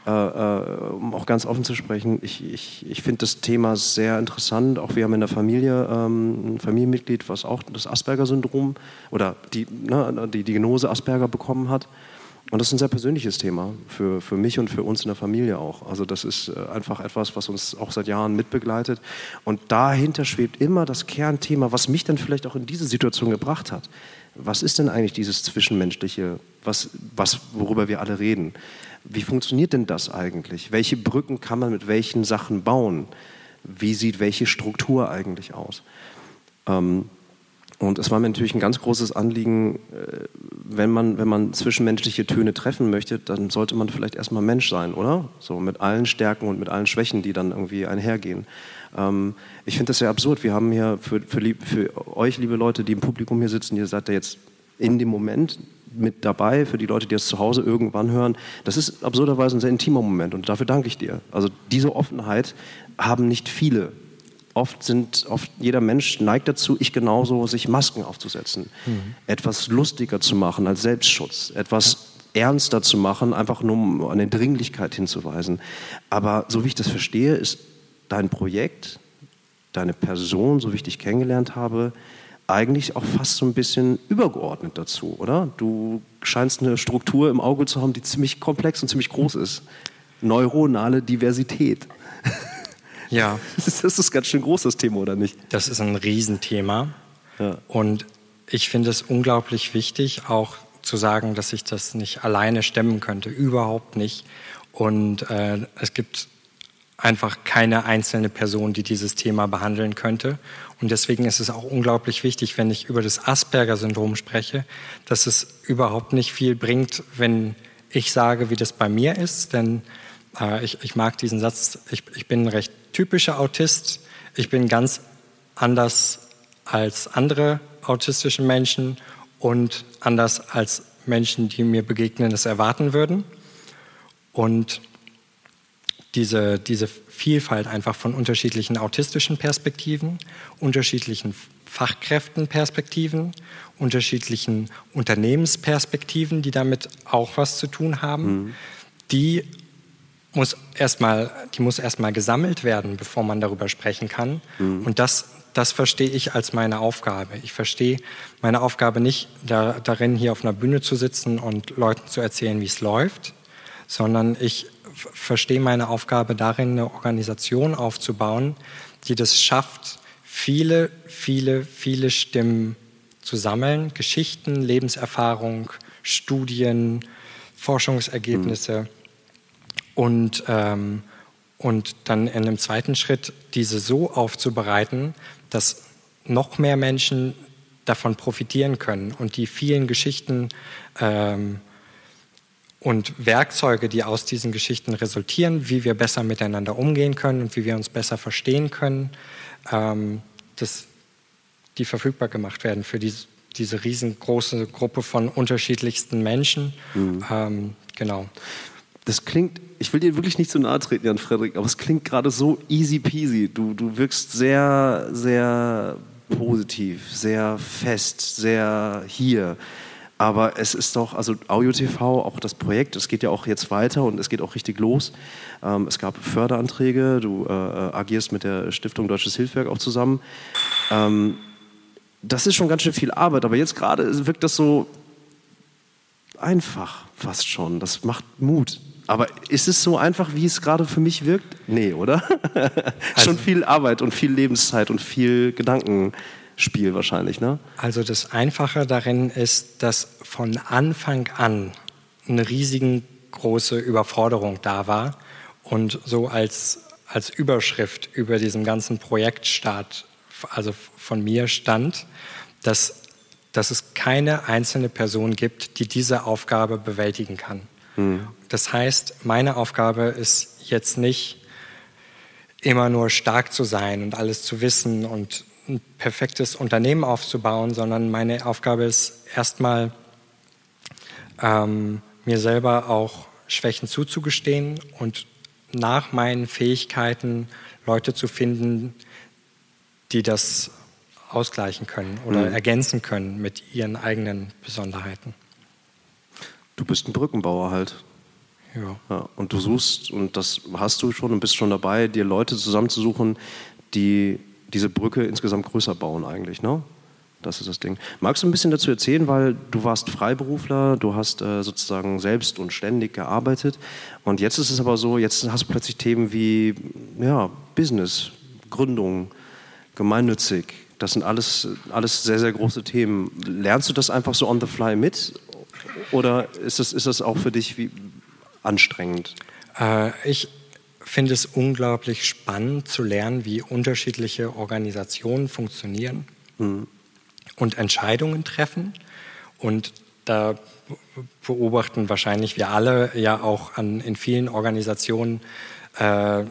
äh, äh, um auch ganz offen zu sprechen, ich, ich, ich finde das Thema sehr interessant. Auch wir haben in der Familie ähm, ein Familienmitglied, was auch das Asperger-Syndrom oder die, ne, die Diagnose Asperger bekommen hat. Und das ist ein sehr persönliches Thema für, für mich und für uns in der Familie auch. Also das ist äh, einfach etwas, was uns auch seit Jahren mitbegleitet. Und dahinter schwebt immer das Kernthema, was mich dann vielleicht auch in diese Situation gebracht hat. Was ist denn eigentlich dieses Zwischenmenschliche, was, was, worüber wir alle reden? Wie funktioniert denn das eigentlich? Welche Brücken kann man mit welchen Sachen bauen? Wie sieht welche Struktur eigentlich aus? Ähm, und es war mir natürlich ein ganz großes Anliegen, äh, wenn man, wenn man zwischenmenschliche Töne treffen möchte, dann sollte man vielleicht erstmal Mensch sein, oder? So mit allen Stärken und mit allen Schwächen, die dann irgendwie einhergehen. Ähm, ich finde das sehr absurd. Wir haben hier für, für, für euch, liebe Leute, die im Publikum hier sitzen, ihr seid ja jetzt in dem Moment mit dabei, für die Leute, die es zu Hause irgendwann hören. Das ist absurderweise ein sehr intimer Moment und dafür danke ich dir. Also diese Offenheit haben nicht viele oft sind, oft jeder Mensch neigt dazu, ich genauso, sich Masken aufzusetzen, mhm. etwas lustiger zu machen als Selbstschutz, etwas ernster zu machen, einfach nur um eine Dringlichkeit hinzuweisen. Aber so wie ich das verstehe, ist dein Projekt, deine Person, so wie ich dich kennengelernt habe, eigentlich auch fast so ein bisschen übergeordnet dazu, oder? Du scheinst eine Struktur im Auge zu haben, die ziemlich komplex und ziemlich groß ist. Neuronale Diversität. Ja. [LAUGHS] Das ist ganz schön groß, das Thema, oder nicht? Das ist ein Riesenthema. Ja. Und ich finde es unglaublich wichtig, auch zu sagen, dass ich das nicht alleine stemmen könnte. Überhaupt nicht. Und äh, es gibt einfach keine einzelne Person, die dieses Thema behandeln könnte. Und deswegen ist es auch unglaublich wichtig, wenn ich über das Asperger-Syndrom spreche, dass es überhaupt nicht viel bringt, wenn ich sage, wie das bei mir ist. Denn ich, ich, mag diesen Satz, ich, ich bin recht typischer Autist. Ich bin ganz anders als andere autistische Menschen und anders als Menschen, die mir begegnen, es erwarten würden. Und diese, diese Vielfalt einfach von unterschiedlichen autistischen Perspektiven, unterschiedlichen Fachkräftenperspektiven, unterschiedlichen Unternehmensperspektiven, die damit auch was zu tun haben, mhm. die muss erstmal, die muss erstmal gesammelt werden, bevor man darüber sprechen kann. Mhm. Und das, das verstehe ich als meine Aufgabe. Ich verstehe meine Aufgabe nicht da, darin, hier auf einer Bühne zu sitzen und Leuten zu erzählen, wie es läuft, sondern ich verstehe meine Aufgabe darin, eine Organisation aufzubauen, die das schafft, viele, viele, viele Stimmen zu sammeln, Geschichten, Lebenserfahrung, Studien, Forschungsergebnisse. Mhm und, ähm, und dann in einem zweiten Schritt diese so aufzubereiten, dass noch mehr Menschen davon profitieren können und die vielen Geschichten ähm, und Werkzeuge, die aus diesen Geschichten resultieren, wie wir besser miteinander umgehen können und wie wir uns besser verstehen können, ähm, das, die verfügbar gemacht werden für diese, diese riesengroße Gruppe von unterschiedlichsten Menschen. Mhm. Ähm, genau. Das klingt, ich will dir wirklich nicht zu nahe treten, Jan Frederik, aber es klingt gerade so easy peasy. Du, du wirkst sehr, sehr positiv, sehr fest, sehr hier. Aber es ist doch, also Audio TV, auch das Projekt, es geht ja auch jetzt weiter und es geht auch richtig los. Ähm, es gab Förderanträge, du äh, äh agierst mit der Stiftung Deutsches Hilfswerk auch zusammen. Ähm, das ist schon ganz schön viel Arbeit, aber jetzt gerade wirkt das so einfach fast schon. Das macht Mut. Aber ist es so einfach, wie es gerade für mich wirkt? Nee, oder? [LAUGHS] Also, schon viel Arbeit und viel Lebenszeit und viel Gedankenspiel wahrscheinlich, ne? Also das Einfache darin ist, dass von Anfang an eine riesengroße Überforderung da war und so als, als Überschrift über diesem ganzen Projektstart, also von mir stand, dass, dass es keine einzelne Person gibt, die diese Aufgabe bewältigen kann. Mhm. Das heißt, meine Aufgabe ist jetzt nicht immer nur stark zu sein und alles zu wissen und ein perfektes Unternehmen aufzubauen, sondern meine Aufgabe ist erstmal ähm, mir selber auch Schwächen zuzugestehen und nach meinen Fähigkeiten Leute zu finden, die das ausgleichen können oder mhm. ergänzen können mit ihren eigenen Besonderheiten. Du bist ein Brückenbauer halt. Ja. ja. Und du suchst, und das hast du schon und bist schon dabei, dir Leute zusammenzusuchen, die diese Brücke insgesamt größer bauen eigentlich, ne? Das ist das Ding. Magst du ein bisschen dazu erzählen, weil du warst Freiberufler, du hast äh, sozusagen selbst und ständig gearbeitet und jetzt ist es aber so, jetzt hast du plötzlich Themen wie ja, Business, Gründung, gemeinnützig. Das sind alles, alles sehr, sehr große Themen. Lernst du das einfach so on the fly mit oder ist das, ist das auch für dich wie anstrengend? Äh, ich finde es unglaublich spannend zu lernen, wie unterschiedliche Organisationen funktionieren. Mhm und Entscheidungen treffen. Und da beobachten wahrscheinlich wir alle ja auch an, in vielen Organisationen äh,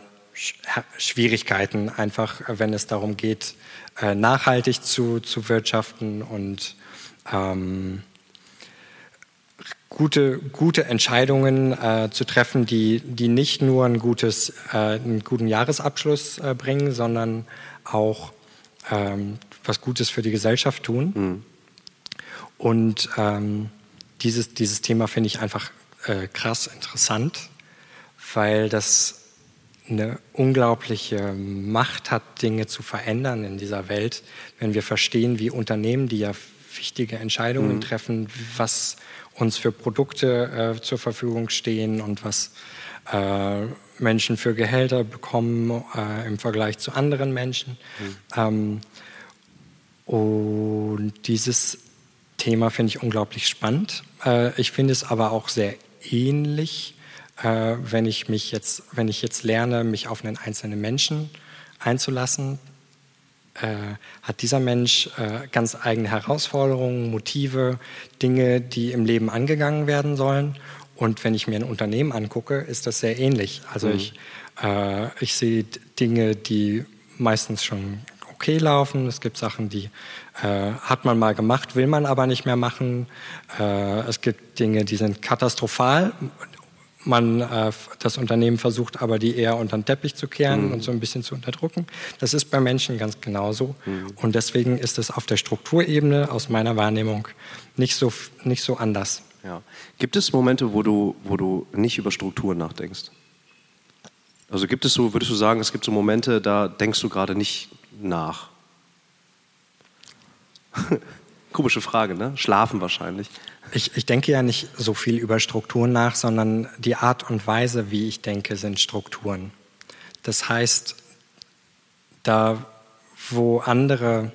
Schwierigkeiten, einfach wenn es darum geht, äh, nachhaltig zu, zu wirtschaften und ähm, gute, gute Entscheidungen äh, zu treffen, die, die nicht nur ein gutes, äh, einen guten Jahresabschluss äh, bringen, sondern auch ähm, was Gutes für die Gesellschaft tun. Mhm. Und ähm, dieses, dieses Thema finde ich einfach äh, krass interessant, weil das eine unglaubliche Macht hat, Dinge zu verändern in dieser Welt, wenn wir verstehen, wie Unternehmen, die ja wichtige Entscheidungen mhm. treffen, was uns für Produkte äh, zur Verfügung stehen und was äh, Menschen für Gehälter bekommen äh, im Vergleich zu anderen Menschen. Mhm. Ähm, und dieses Thema finde ich unglaublich spannend. Äh, ich finde es aber auch sehr ähnlich, äh, wenn ich mich jetzt, wenn ich jetzt lerne, mich auf einen einzelnen Menschen einzulassen. Äh, hat dieser Mensch äh, ganz eigene Herausforderungen, Motive, Dinge, die im Leben angegangen werden sollen. Und wenn ich mir ein Unternehmen angucke, ist das sehr ähnlich. Also mhm. ich, äh, ich sehe Dinge, die meistens schon okay laufen. Es gibt Sachen, die äh, hat man mal gemacht, will man aber nicht mehr machen. Äh, es gibt Dinge, die sind katastrophal. Man, äh, das Unternehmen versucht aber, die eher unter den Teppich zu kehren mhm. und so ein bisschen zu unterdrücken. Das ist bei Menschen ganz genauso. Mhm. Und deswegen ist es auf der Strukturebene aus meiner Wahrnehmung nicht so, nicht so anders. Ja. Gibt es Momente, wo du, wo du nicht über Strukturen nachdenkst? Also gibt es so, würdest du sagen, es gibt so Momente, da denkst du gerade nicht nach? [LAUGHS] Komische Frage, ne? Schlafen wahrscheinlich. Ich, ich denke ja nicht so viel über Strukturen nach, sondern die Art und Weise, wie ich denke, sind Strukturen. Das heißt, da wo andere,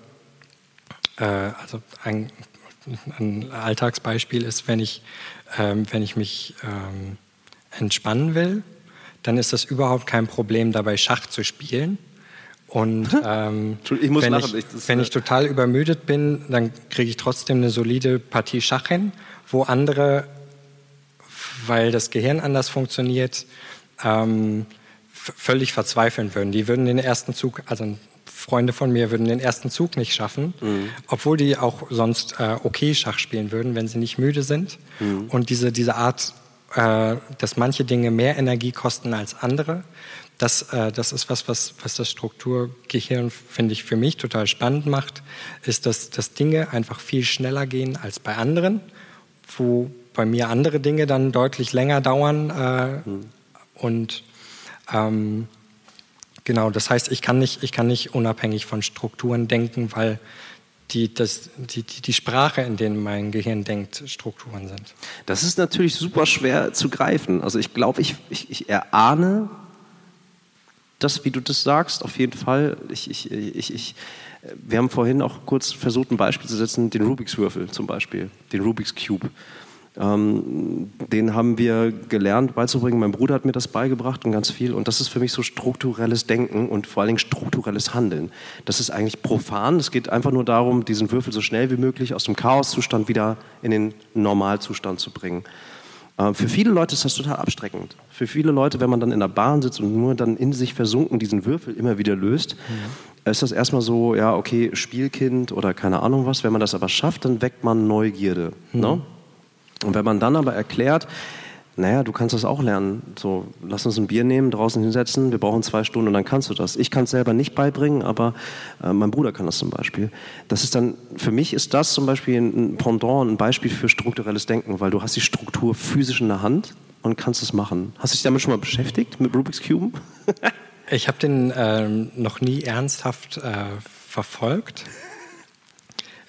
äh, also ein, ein, Alltagsbeispiel ist, wenn ich, ähm, wenn ich mich ähm, entspannen will, dann ist das überhaupt kein Problem, dabei Schach zu spielen und [LAUGHS] ähm, ich wenn, ich, ich, wenn ich total übermüdet bin, dann kriege ich trotzdem eine solide Partie Schach hin, wo andere, weil das Gehirn anders funktioniert, ähm, völlig verzweifeln würden. Die würden den ersten Zug, also Freunde von mir würden den ersten Zug nicht schaffen, mhm. obwohl die auch sonst äh, okay Schach spielen würden, wenn sie nicht müde sind. Mhm. Und diese, diese Art, äh, dass manche Dinge mehr Energie kosten als andere, das, äh, das ist was, was, was das Strukturgehirn, finde ich, für mich total spannend macht, ist, dass, dass Dinge einfach viel schneller gehen als bei anderen, wo bei mir andere Dinge dann deutlich länger dauern. Äh, mhm. Und ähm, Genau, das heißt, ich kann nicht, ich kann nicht unabhängig von Strukturen denken, weil die, das, die, die, die Sprache, in denen mein Gehirn denkt, Strukturen sind. Das ist natürlich super schwer zu greifen. Also ich glaube, ich, ich, ich erahne das, wie du das sagst, auf jeden Fall. Ich, ich, ich, ich, wir haben vorhin auch kurz versucht, ein Beispiel zu setzen, den Rubik's Würfel zum Beispiel, den Rubik's Cube. Ähm, den haben wir gelernt beizubringen. Mein Bruder hat mir das beigebracht und ganz viel. Und das ist für mich so strukturelles Denken und vor allen Dingen strukturelles Handeln. Das ist eigentlich profan. Es geht einfach nur darum, diesen Würfel so schnell wie möglich aus dem Chaoszustand wieder in den Normalzustand zu bringen. Äh, für viele Leute ist das total abstreckend. Für viele Leute, wenn man dann in der Bahn sitzt und nur dann in sich versunken diesen Würfel immer wieder löst, mhm. ist das erstmal so, ja, okay, Spielkind oder keine Ahnung was. Wenn man das aber schafft, dann weckt man Neugierde. Mhm. Ne? Und wenn man dann aber erklärt, naja, du kannst das auch lernen. So, lass uns ein Bier nehmen, draußen hinsetzen, wir brauchen zwei Stunden und dann kannst du das. Ich kann es selber nicht beibringen, aber äh, mein Bruder kann das zum Beispiel. Das ist dann, für mich ist das zum Beispiel ein Pendant, ein Beispiel für strukturelles Denken, weil du hast die Struktur physisch in der Hand und kannst es machen. Hast du dich damit schon mal beschäftigt, mit Rubik's Cube? [LAUGHS] ich habe den ähm, noch nie ernsthaft äh, verfolgt.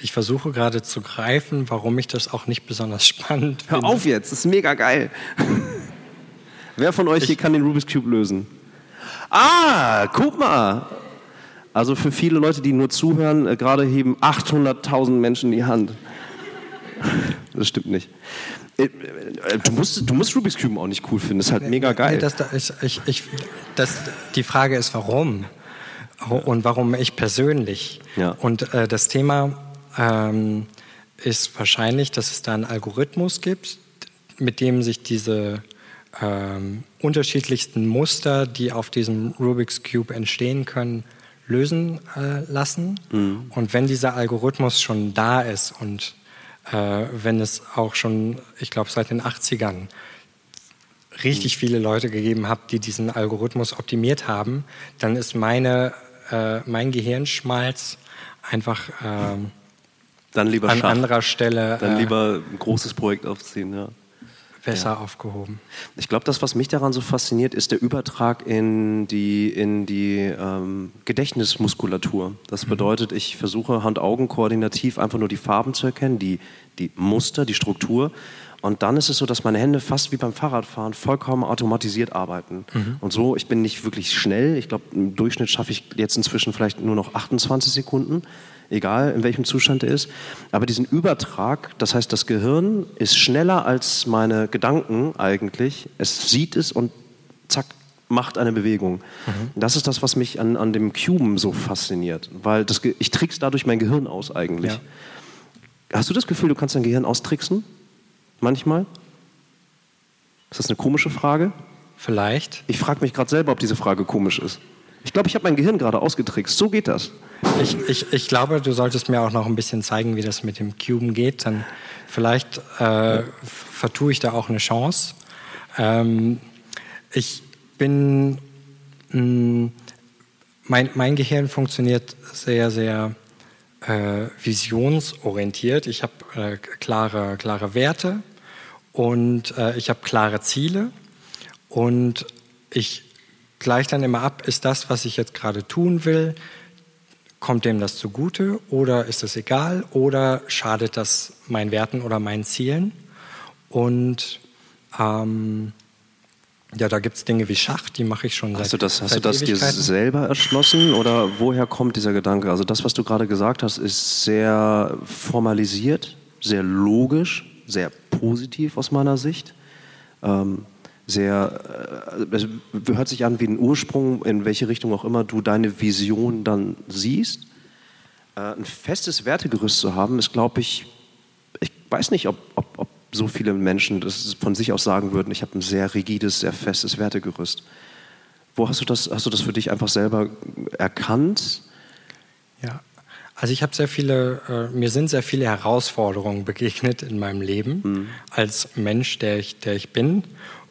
Ich versuche gerade zu greifen, warum ich das auch nicht besonders [LAUGHS] spannend finde. Hör auf jetzt, das ist mega geil. [LAUGHS] Wer von euch ich, hier kann den Rubik's Cube lösen? Ah, guck mal. Also für viele Leute, die nur zuhören, äh, gerade heben 800.000 Menschen die Hand. [LAUGHS] Das stimmt nicht. Äh, äh, du musst, du musst Rubik's Cube auch nicht cool finden. Das ist halt mega geil. Nee, das, ich, ich, das, die Frage ist, warum? Und warum ich persönlich? Ja. Und äh, das Thema ähm, ist wahrscheinlich, dass es da einen Algorithmus gibt, mit dem sich diese ähm, unterschiedlichsten Muster, die auf diesem Rubik's Cube entstehen können, lösen äh, lassen. Mhm. Und wenn dieser Algorithmus schon da ist und äh, wenn es auch schon, ich glaube, seit den 80ern richtig mhm. viele Leute gegeben hat, die diesen Algorithmus optimiert haben, dann ist meine, äh, mein Gehirnschmalz einfach ähm, dann lieber an Schach. anderer Stelle. Dann äh, lieber ein großes Projekt aufziehen, ja. Besser ja. aufgehoben. Ich glaube, das, was mich daran so fasziniert, ist der Übertrag in die, in die ähm, Gedächtnismuskulatur. Das mhm. bedeutet, ich versuche Hand-Augen-koordinativ einfach nur die Farben zu erkennen, die, die Muster, die Struktur. Und dann ist es so, dass meine Hände fast wie beim Fahrradfahren vollkommen automatisiert arbeiten. Mhm. Und so, ich bin nicht wirklich schnell. Ich glaube, im Durchschnitt schaffe ich jetzt inzwischen vielleicht nur noch 28 Sekunden egal in welchem Zustand er ist. Aber diesen Übertrag, das heißt, das Gehirn ist schneller als meine Gedanken eigentlich. Es sieht es und zack, macht eine Bewegung. Mhm. Das ist das, was mich an, an dem Cuben so fasziniert, weil das, ich trickse dadurch mein Gehirn aus eigentlich. Ja. Hast du das Gefühl, du kannst dein Gehirn austricksen? Manchmal? Ist das eine komische Frage? Vielleicht. Ich frage mich gerade selber, ob diese Frage komisch ist. Ich glaube, ich habe mein Gehirn gerade ausgetrickst. So geht das. Ich, ich, ich glaube, du solltest mir auch noch ein bisschen zeigen, wie das mit dem Cuben geht. Dann vielleicht äh, vertue ich da auch eine Chance. Ähm, ich bin, mh, mm, mein, mein Gehirn funktioniert sehr, sehr äh, visionsorientiert. Ich habe äh, klare, klare Werte und äh, ich habe klare Ziele und ich gleiche dann immer ab, ist das, was ich jetzt gerade tun will, kommt dem das zugute oder ist es egal oder schadet das meinen Werten oder meinen Zielen? Und ähm, ja, da gibt es Dinge wie Schach, die mache ich schon hast seit du das, Hast du das dir selber erschlossen oder woher kommt dieser Gedanke? Also das, was du gerade gesagt hast, ist sehr formalisiert, sehr logisch, sehr positiv aus meiner Sicht. Ähm, sehr, äh, es hört sich an wie ein Ursprung, in welche Richtung auch immer du deine Vision dann siehst. Äh, ein festes Wertegerüst zu haben, ist, glaube ich, ich weiß nicht, ob, ob, ob so viele Menschen das von sich aus sagen würden, ich habe ein sehr rigides, sehr festes Wertegerüst. Wo hast du das, hast du das für dich einfach selber erkannt? Also ich habe sehr viele, äh, mir sind sehr viele Herausforderungen begegnet in meinem Leben mhm. als Mensch, der ich, der ich bin.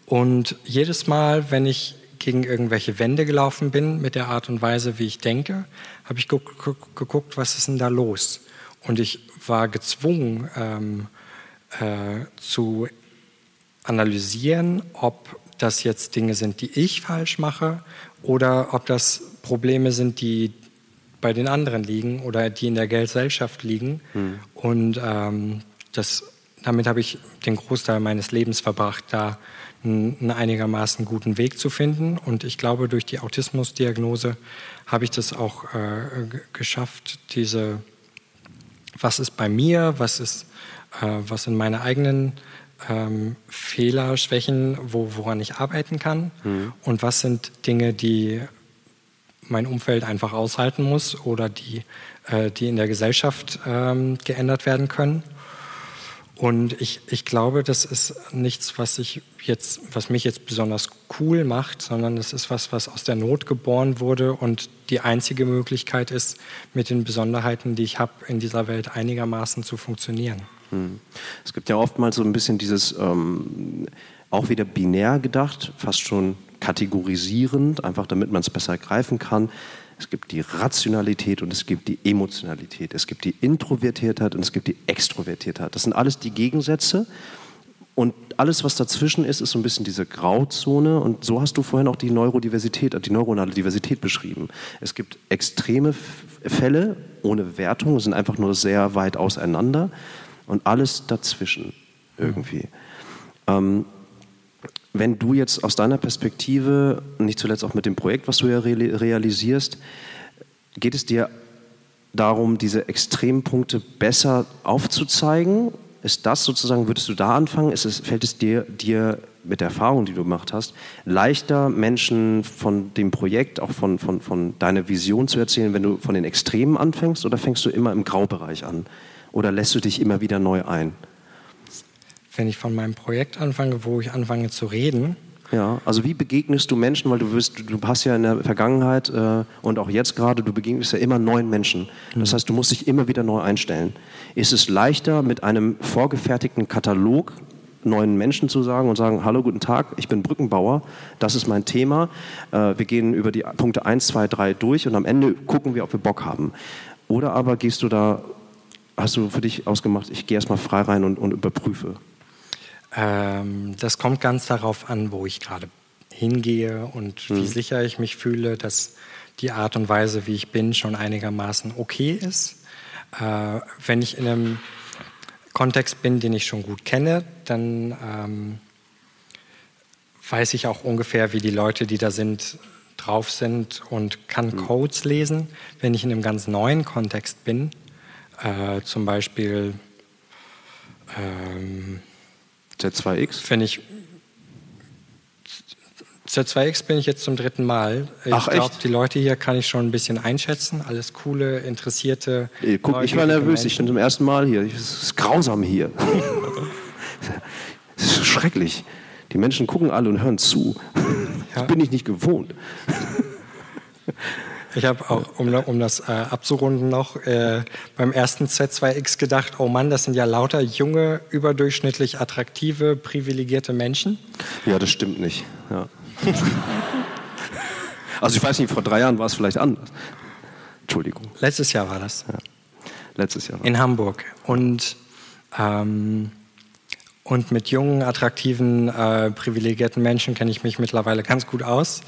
Und jedes Mal, wenn ich gegen irgendwelche Wände gelaufen bin mit der Art und Weise, wie ich denke, habe ich geguckt, was ist denn da los? Und ich war gezwungen ähm, äh, zu analysieren, ob das jetzt Dinge sind, die ich falsch mache oder ob das Probleme sind, die bei den anderen liegen oder die in der Gesellschaft liegen. Mhm. Und ähm, das, damit habe ich den Großteil meines Lebens verbracht, da einen einigermaßen guten Weg zu finden. Und ich glaube, durch die Autismusdiagnose habe ich das auch äh, geschafft, diese, was ist bei mir, was ist, äh, was sind meine eigenen ähm, Fehler, Schwächen, wo, woran ich arbeiten kann mhm. und was sind Dinge, die mein Umfeld einfach aushalten muss oder die, äh, die in der Gesellschaft ähm, geändert werden können. Und ich, ich glaube, das ist nichts, was, ich jetzt, was mich jetzt besonders cool macht, sondern es ist was, was aus der Not geboren wurde und die einzige Möglichkeit ist, mit den Besonderheiten, die ich habe, in dieser Welt einigermaßen zu funktionieren. Hm. Es gibt ja oftmals so ein bisschen dieses, ähm, auch wieder binär gedacht, fast schon kategorisierend, einfach damit man es besser greifen kann. Es gibt die Rationalität und es gibt die Emotionalität. Es gibt die Introvertiertheit und es gibt die Extrovertiertheit. Das sind alles die Gegensätze. Und alles, was dazwischen ist, ist so ein bisschen diese Grauzone. Und so hast du vorhin auch die Neurodiversität, die neuronale Diversität beschrieben. Es gibt extreme Fälle ohne Wertung, sind einfach nur sehr weit auseinander. Und alles dazwischen irgendwie. Mhm. Ähm, wenn du jetzt aus deiner Perspektive, nicht zuletzt auch mit dem Projekt, was du ja realisierst, geht es dir darum, diese Extrempunkte besser aufzuzeigen? Ist das sozusagen, würdest du da anfangen? Es, fällt es dir, dir mit der Erfahrung, die du gemacht hast, leichter, Menschen von dem Projekt, auch von, von, von deiner Vision zu erzählen, wenn du von den Extremen anfängst? Oder fängst du immer im Graubereich an? Oder lässt du dich immer wieder neu ein? Wenn ich von meinem Projekt anfange, wo ich anfange zu reden. Ja, also wie begegnest du Menschen, weil du wirst, du hast ja in der Vergangenheit äh, und auch jetzt gerade, du begegnest ja immer neuen Menschen. Das mhm. heißt, du musst dich immer wieder neu einstellen. Ist es leichter, mit einem vorgefertigten Katalog neuen Menschen zu sagen und sagen, hallo, guten Tag, ich bin Brückenbauer, das ist mein Thema. Äh, wir gehen über die Punkte 1, 2, 3 durch und am Ende gucken wir, ob wir Bock haben. Oder aber gehst du da, hast du für dich ausgemacht, ich gehe erstmal frei rein und, und überprüfe? Ähm, das kommt ganz darauf an, wo ich gerade hingehe und mhm. wie sicher ich mich fühle, dass die Art und Weise, wie ich bin, schon einigermaßen okay ist. Äh, wenn ich in einem Kontext bin, den ich schon gut kenne, dann ähm, weiß ich auch ungefähr, wie die Leute, die da sind, drauf sind und kann mhm. Codes lesen. Wenn ich in einem ganz neuen Kontext bin, äh, zum Beispiel ähm, Z2X? Wenn ich Z2X bin ich jetzt zum dritten Mal. Ich glaube, die Leute hier kann ich schon ein bisschen einschätzen. Alles coole, interessierte. Ey, guck, ich war nervös. Menschen. Ich bin zum ersten Mal hier. Es ist grausam hier. [LAUGHS] Es ist schrecklich. Die Menschen gucken alle und hören zu. Ja. Das bin ich nicht gewohnt. [LAUGHS] Ich habe auch, um, um das äh, abzurunden noch, äh, beim ersten Z2X gedacht, oh Mann, das sind ja lauter junge, überdurchschnittlich attraktive, privilegierte Menschen. Ja, das stimmt nicht. Ja. [LAUGHS] also ich weiß nicht, vor drei Jahren war es vielleicht anders. Entschuldigung. Letztes Jahr war das. Ja. Letztes Jahr. In Hamburg. Und ähm, und mit jungen, attraktiven, äh, privilegierten Menschen kenne ich mich mittlerweile ganz gut aus.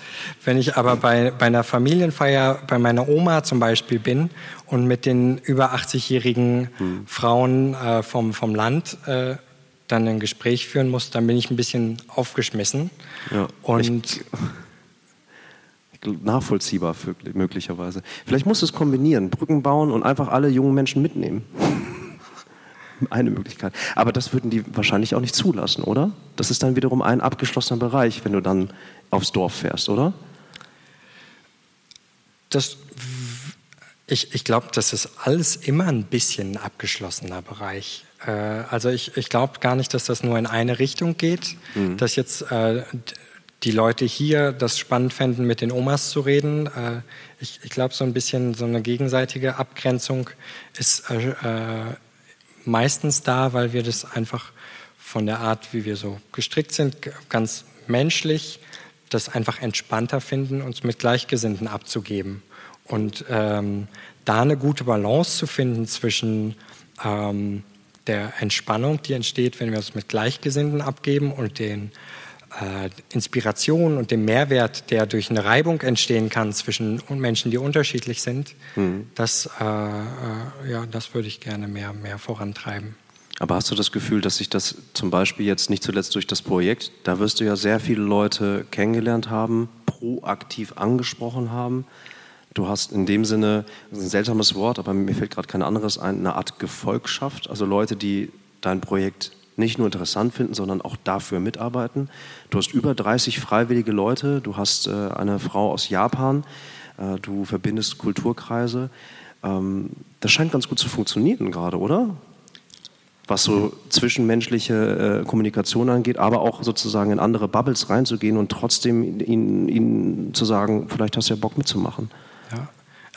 Wenn ich aber bei, bei einer Familienfeier bei meiner Oma zum Beispiel bin und mit den über 80-jährigen hm. Frauen äh, vom, vom Land äh, dann ein Gespräch führen muss, dann bin ich ein bisschen aufgeschmissen. Ja, und nachvollziehbar möglicherweise. Vielleicht musst du es kombinieren, Brücken bauen und einfach alle jungen Menschen mitnehmen [LAUGHS] eine Möglichkeit. Aber das würden die wahrscheinlich auch nicht zulassen, oder? Das ist dann wiederum ein abgeschlossener Bereich, wenn du dann aufs Dorf fährst, oder? Das, ich ich glaube, das ist alles immer ein bisschen ein abgeschlossener Bereich. Äh, also ich, ich glaube gar nicht, dass das nur in eine Richtung geht, mhm. dass jetzt äh, die Leute hier das spannend fänden, mit den Omas zu reden. Äh, ich, ich glaube, so ein bisschen so eine gegenseitige Abgrenzung ist äh, äh, meistens da, weil wir das einfach von der Art, wie wir so gestrickt sind, ganz menschlich, das einfach entspannter finden, uns mit Gleichgesinnten abzugeben. Und ähm, da eine gute Balance zu finden zwischen ähm, der Entspannung, die entsteht, wenn wir uns mit Gleichgesinnten abgeben und den Inspiration und dem Mehrwert, der durch eine Reibung entstehen kann zwischen Menschen, die unterschiedlich sind, mhm. das, äh, äh, ja, das würde ich gerne mehr, mehr vorantreiben. Aber hast du das Gefühl, dass sich das zum Beispiel jetzt nicht zuletzt durch das Projekt, da wirst du ja sehr viele Leute kennengelernt haben, proaktiv angesprochen haben. Du hast in dem Sinne, das ist ein seltsames Wort, aber mir fällt gerade kein anderes ein, eine Art Gefolgschaft, also Leute, die dein Projekt nicht nur interessant finden, sondern auch dafür mitarbeiten. Du hast über 30 freiwillige Leute, du hast äh, eine Frau aus Japan, äh, du verbindest Kulturkreise. Ähm, das scheint ganz gut zu funktionieren gerade, oder? Was so zwischenmenschliche äh, Kommunikation angeht, aber auch sozusagen in andere Bubbles reinzugehen und trotzdem ihnen, ihnen zu sagen, vielleicht hast du ja Bock mitzumachen.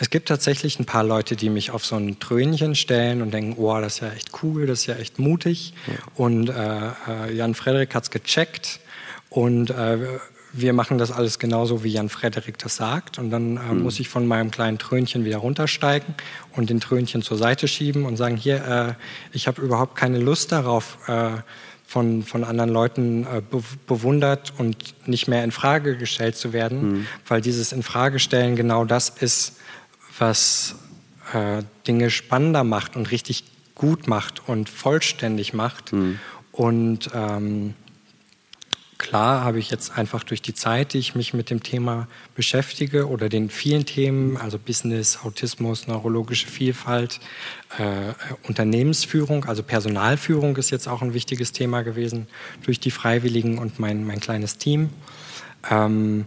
Es gibt tatsächlich ein paar Leute, die mich auf so ein Trönchen stellen und denken, oh, das ist ja echt cool, das ist ja echt mutig. Ja. Und äh, äh Jan Frederik hat es gecheckt und äh, wir machen das alles genauso, wie Jan Frederik das sagt. Und dann äh, mhm. muss ich von meinem kleinen Trönchen wieder runtersteigen und den Trönchen zur Seite schieben und sagen, hier, äh, ich habe überhaupt keine Lust darauf, äh, von, von anderen Leuten äh, be bewundert und nicht mehr in Frage gestellt zu werden, mhm. weil dieses Infragestellen genau das ist, was äh, Dinge spannender macht und richtig gut macht und vollständig macht. Mhm. Und ähm, klar habe ich jetzt einfach durch die Zeit, die ich mich mit dem Thema beschäftige oder den vielen Themen, also Business, Autismus, neurologische Vielfalt, äh, Unternehmensführung, also Personalführung ist jetzt auch ein wichtiges Thema gewesen, durch die Freiwilligen und mein, mein kleines Team. Ähm,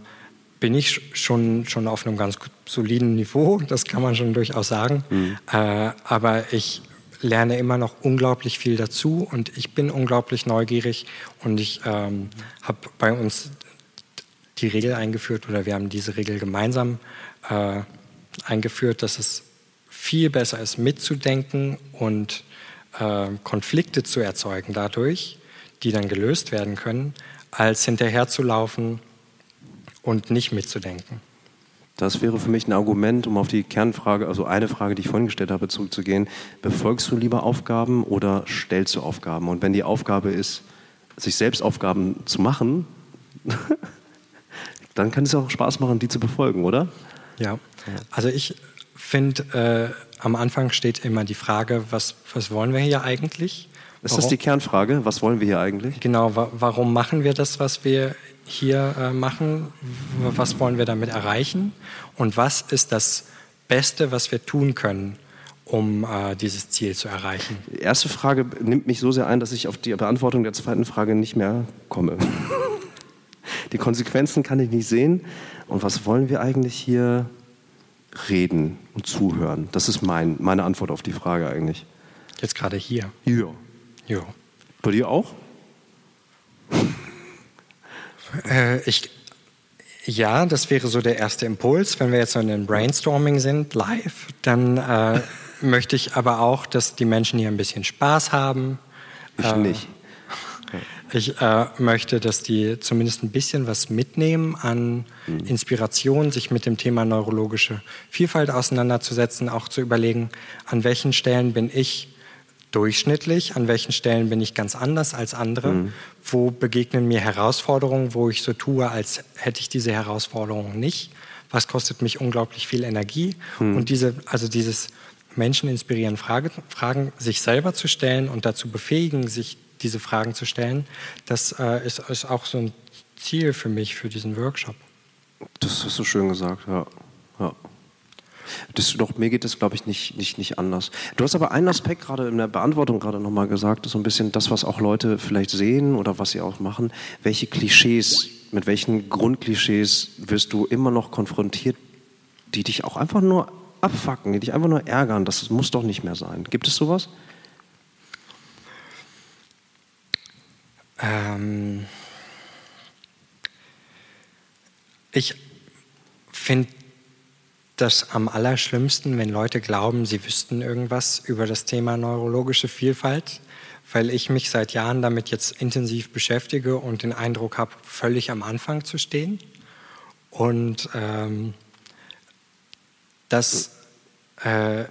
bin ich schon, schon auf einem ganz soliden Niveau, [LAUGHS] das kann man schon durchaus sagen. Mhm. Äh, aber ich lerne immer noch unglaublich viel dazu und ich bin unglaublich neugierig und ich ähm, habe bei uns die Regel eingeführt oder wir haben diese Regel gemeinsam äh, eingeführt, dass es viel besser ist, mitzudenken und äh, Konflikte zu erzeugen dadurch, die dann gelöst werden können, als hinterherzulaufen und nicht mitzudenken. Das wäre für mich ein Argument, um auf die Kernfrage, also eine Frage, die ich vorhin gestellt habe, zurückzugehen. Befolgst du lieber Aufgaben oder stellst du Aufgaben? Und wenn die Aufgabe ist, sich selbst Aufgaben zu machen, [LAUGHS] dann kann es auch Spaß machen, die zu befolgen, oder? Ja, also ich finde, äh, am Anfang steht immer die Frage, was, was wollen wir hier eigentlich? Ist das die Kernfrage? Was wollen wir hier eigentlich? Genau, wa warum machen wir das, was wir hier äh, machen? Was wollen wir damit erreichen? Und was ist das Beste, was wir tun können, um äh, dieses Ziel zu erreichen? Die erste Frage nimmt mich so sehr ein, dass ich auf die Beantwortung der zweiten Frage nicht mehr komme. [LAUGHS] die Konsequenzen kann ich nicht sehen. Und was wollen wir eigentlich hier reden und zuhören? Das ist mein, meine Antwort auf die Frage eigentlich. Jetzt gerade hier. Ja. Ja. Bei dir auch? [LAUGHS] Äh, ich, ja, das wäre so der erste Impuls. Wenn wir jetzt so in einem Brainstorming sind, live, dann äh, [LAUGHS] möchte ich aber auch, dass die Menschen hier ein bisschen Spaß haben. Ich äh, nicht. [LAUGHS] Ich äh, möchte, dass die zumindest ein bisschen was mitnehmen an mhm. Inspiration, sich mit dem Thema neurologische Vielfalt auseinanderzusetzen, auch zu überlegen, an welchen Stellen bin ich durchschnittlich, an welchen Stellen bin ich ganz anders als andere, mhm. wo begegnen mir Herausforderungen, wo ich so tue, als hätte ich diese Herausforderungen nicht, was kostet mich unglaublich viel Energie mhm. und diese, also dieses Menschen inspirieren, Frage, Fragen sich selber zu stellen und dazu befähigen, sich diese Fragen zu stellen, das äh, ist, ist auch so ein Ziel für mich, für diesen Workshop. Das hast du schön gesagt, ja. ja. Das, doch, mir geht das, glaube ich, nicht, nicht, nicht anders. Du hast aber einen Aspekt gerade in der Beantwortung gerade nochmal gesagt, so ein bisschen das, was auch Leute vielleicht sehen oder was sie auch machen. Welche Klischees, mit welchen Grundklischees wirst du immer noch konfrontiert, die dich auch einfach nur abfacken, die dich einfach nur ärgern? Das muss doch nicht mehr sein. Gibt es sowas? Ähm ich finde das am allerschlimmsten, wenn Leute glauben, sie wüssten irgendwas über das Thema neurologische Vielfalt, weil ich mich seit Jahren damit jetzt intensiv beschäftige und den Eindruck habe, völlig am Anfang zu stehen. Und ähm, das, äh,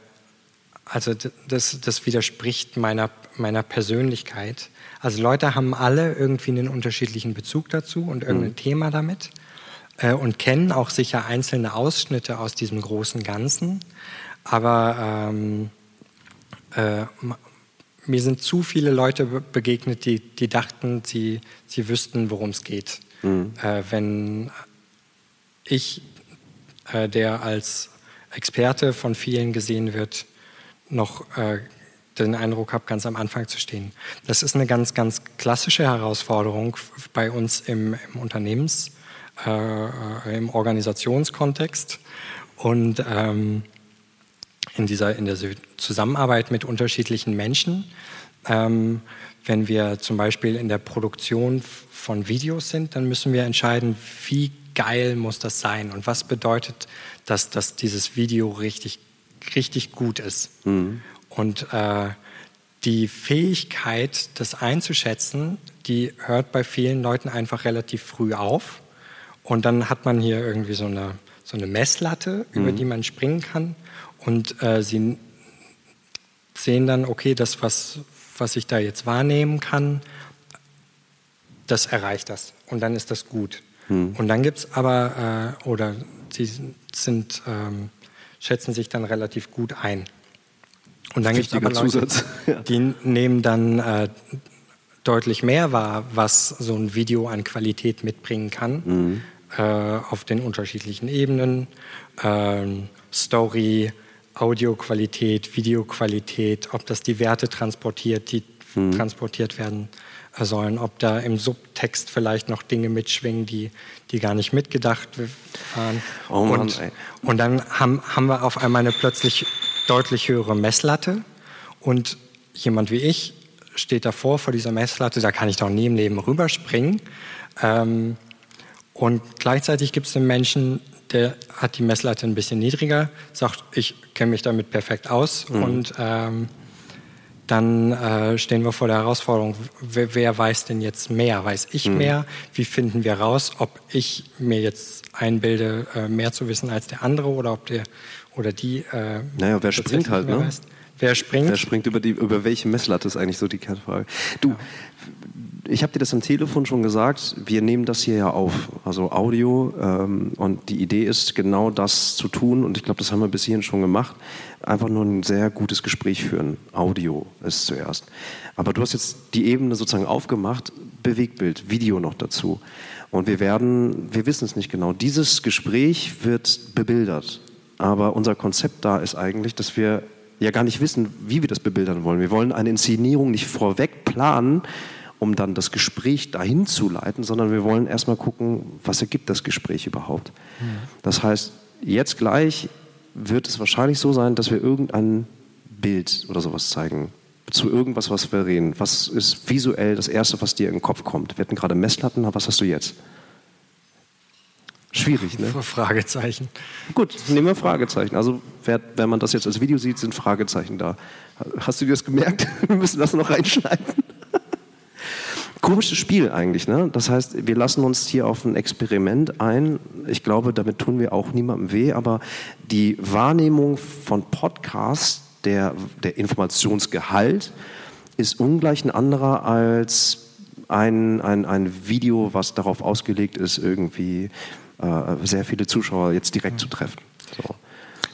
also das, das widerspricht meiner, meiner Persönlichkeit. Also Leute haben alle irgendwie einen unterschiedlichen Bezug dazu und irgendein mhm. Thema damit äh, und kennen auch sicher einzelne Ausschnitte aus diesem großen Ganzen. Aber ähm, äh, mir sind zu viele Leute begegnet, die, die dachten, sie, sie wüssten, worum es geht. Mhm. Äh, wenn ich, äh, der als Experte von vielen gesehen wird, noch äh, den Eindruck habe, ganz am Anfang zu stehen. Das ist eine ganz, ganz klassische Herausforderung bei uns im, im Unternehmens- äh, im Organisationskontext und ähm, in, dieser, in der Zusammenarbeit mit unterschiedlichen Menschen. Ähm, wenn wir zum Beispiel in der Produktion von Videos sind, dann müssen wir entscheiden, wie geil muss das sein und was bedeutet das, dass dieses Video richtig, richtig gut ist. Mhm. Und äh, die Fähigkeit, das einzuschätzen, die hört bei vielen Leuten einfach relativ früh auf. Und dann hat man hier irgendwie so eine, so eine Messlatte, mhm. über die man springen kann. Und äh, sie sehen dann, okay, das, was, was ich da jetzt wahrnehmen kann, das erreicht das. Und dann ist das gut. Mhm. Und dann gibt es aber, äh, oder sie sind, ähm, schätzen sich dann relativ gut ein. Und dann gibt es aber Leute, [LAUGHS] ja. die nehmen dann äh, deutlich mehr wahr, was so ein Video an Qualität mitbringen kann. Mhm äh, auf den unterschiedlichen Ebenen. Ähm, Story, Audioqualität, Videoqualität, ob das die Werte transportiert, die hm. transportiert werden sollen, ob da im Subtext vielleicht noch Dinge mitschwingen, die, die gar nicht mitgedacht waren. Oh Mann, und, und dann haben, haben wir auf einmal eine plötzlich deutlich höhere Messlatte und jemand wie ich steht davor vor dieser Messlatte, da kann ich doch nie im Leben rüberspringen. Ähm, und gleichzeitig gibt es einen Menschen, der hat die Messlatte ein bisschen niedriger, sagt, ich kenne mich damit perfekt aus. Mhm. Und ähm, dann äh, stehen wir vor der Herausforderung, wer, wer, weiß denn jetzt mehr? Weiß ich mhm. mehr? Wie finden wir raus, ob ich mir jetzt einbilde, äh, mehr zu wissen als der andere oder ob der oder die. Äh, naja, wer springt halt, ne? Weiß. Wer springt? Wer springt über, die, über welche Messlatte ist eigentlich so die Kernfrage. Du, ja ich habe dir das am Telefon schon gesagt, wir nehmen das hier ja auf, also Audio. Ähm, und die Idee ist, genau das zu tun. Und ich glaube, das haben wir bis hierhin schon gemacht. Einfach nur ein sehr gutes Gespräch führen. Audio ist zuerst. Aber du hast jetzt die Ebene sozusagen aufgemacht, Bewegtbild, Video noch dazu. Und wir werden, wir wissen es nicht genau, dieses Gespräch wird bebildert. Aber unser Konzept da ist eigentlich, dass wir ja gar nicht wissen, wie wir das bebildern wollen. Wir wollen eine Inszenierung nicht vorweg planen, um dann das Gespräch dahin zu leiten, sondern wir wollen erstmal gucken, was ergibt das Gespräch überhaupt. Das heißt, jetzt gleich wird es wahrscheinlich so sein, dass wir irgendein Bild oder sowas zeigen zu irgendwas, was wir reden. Was ist visuell das Erste, was dir in den Kopf kommt? Wir hatten gerade Messlatten, was hast du jetzt? Schwierig, ne? Fragezeichen. Gut, nehmen wir Fragezeichen. Also, wenn man das jetzt als Video sieht, sind Fragezeichen da. Hast du dir das gemerkt? [LAUGHS] Wir müssen das noch reinschneiden komisches Spiel eigentlich. Ne? Das heißt, wir lassen uns hier auf ein Experiment ein. Ich glaube, damit tun wir auch niemandem weh, aber die Wahrnehmung von Podcasts, der, der Informationsgehalt, ist ungleich ein anderer als ein, ein, ein Video, was darauf ausgelegt ist, irgendwie äh, sehr viele Zuschauer jetzt direkt zu treffen. So.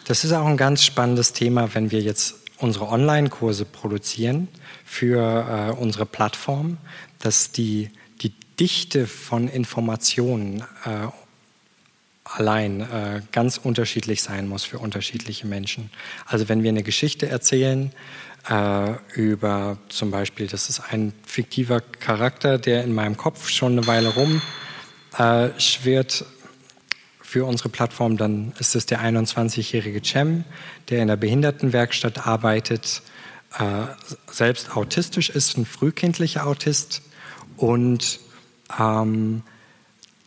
Das ist auch ein ganz spannendes Thema, wenn wir jetzt unsere Online-Kurse produzieren für äh, unsere Plattform, dass die, die Dichte von Informationen äh, allein äh, ganz unterschiedlich sein muss für unterschiedliche Menschen. Also wenn wir eine Geschichte erzählen äh, über zum Beispiel, das ist ein fiktiver Charakter, der in meinem Kopf schon eine Weile rumschwirrt, für unsere Plattform, dann ist es der 21-jährige Cem, der in der Behindertenwerkstatt arbeitet, äh, selbst autistisch ist, ein frühkindlicher Autist und ähm,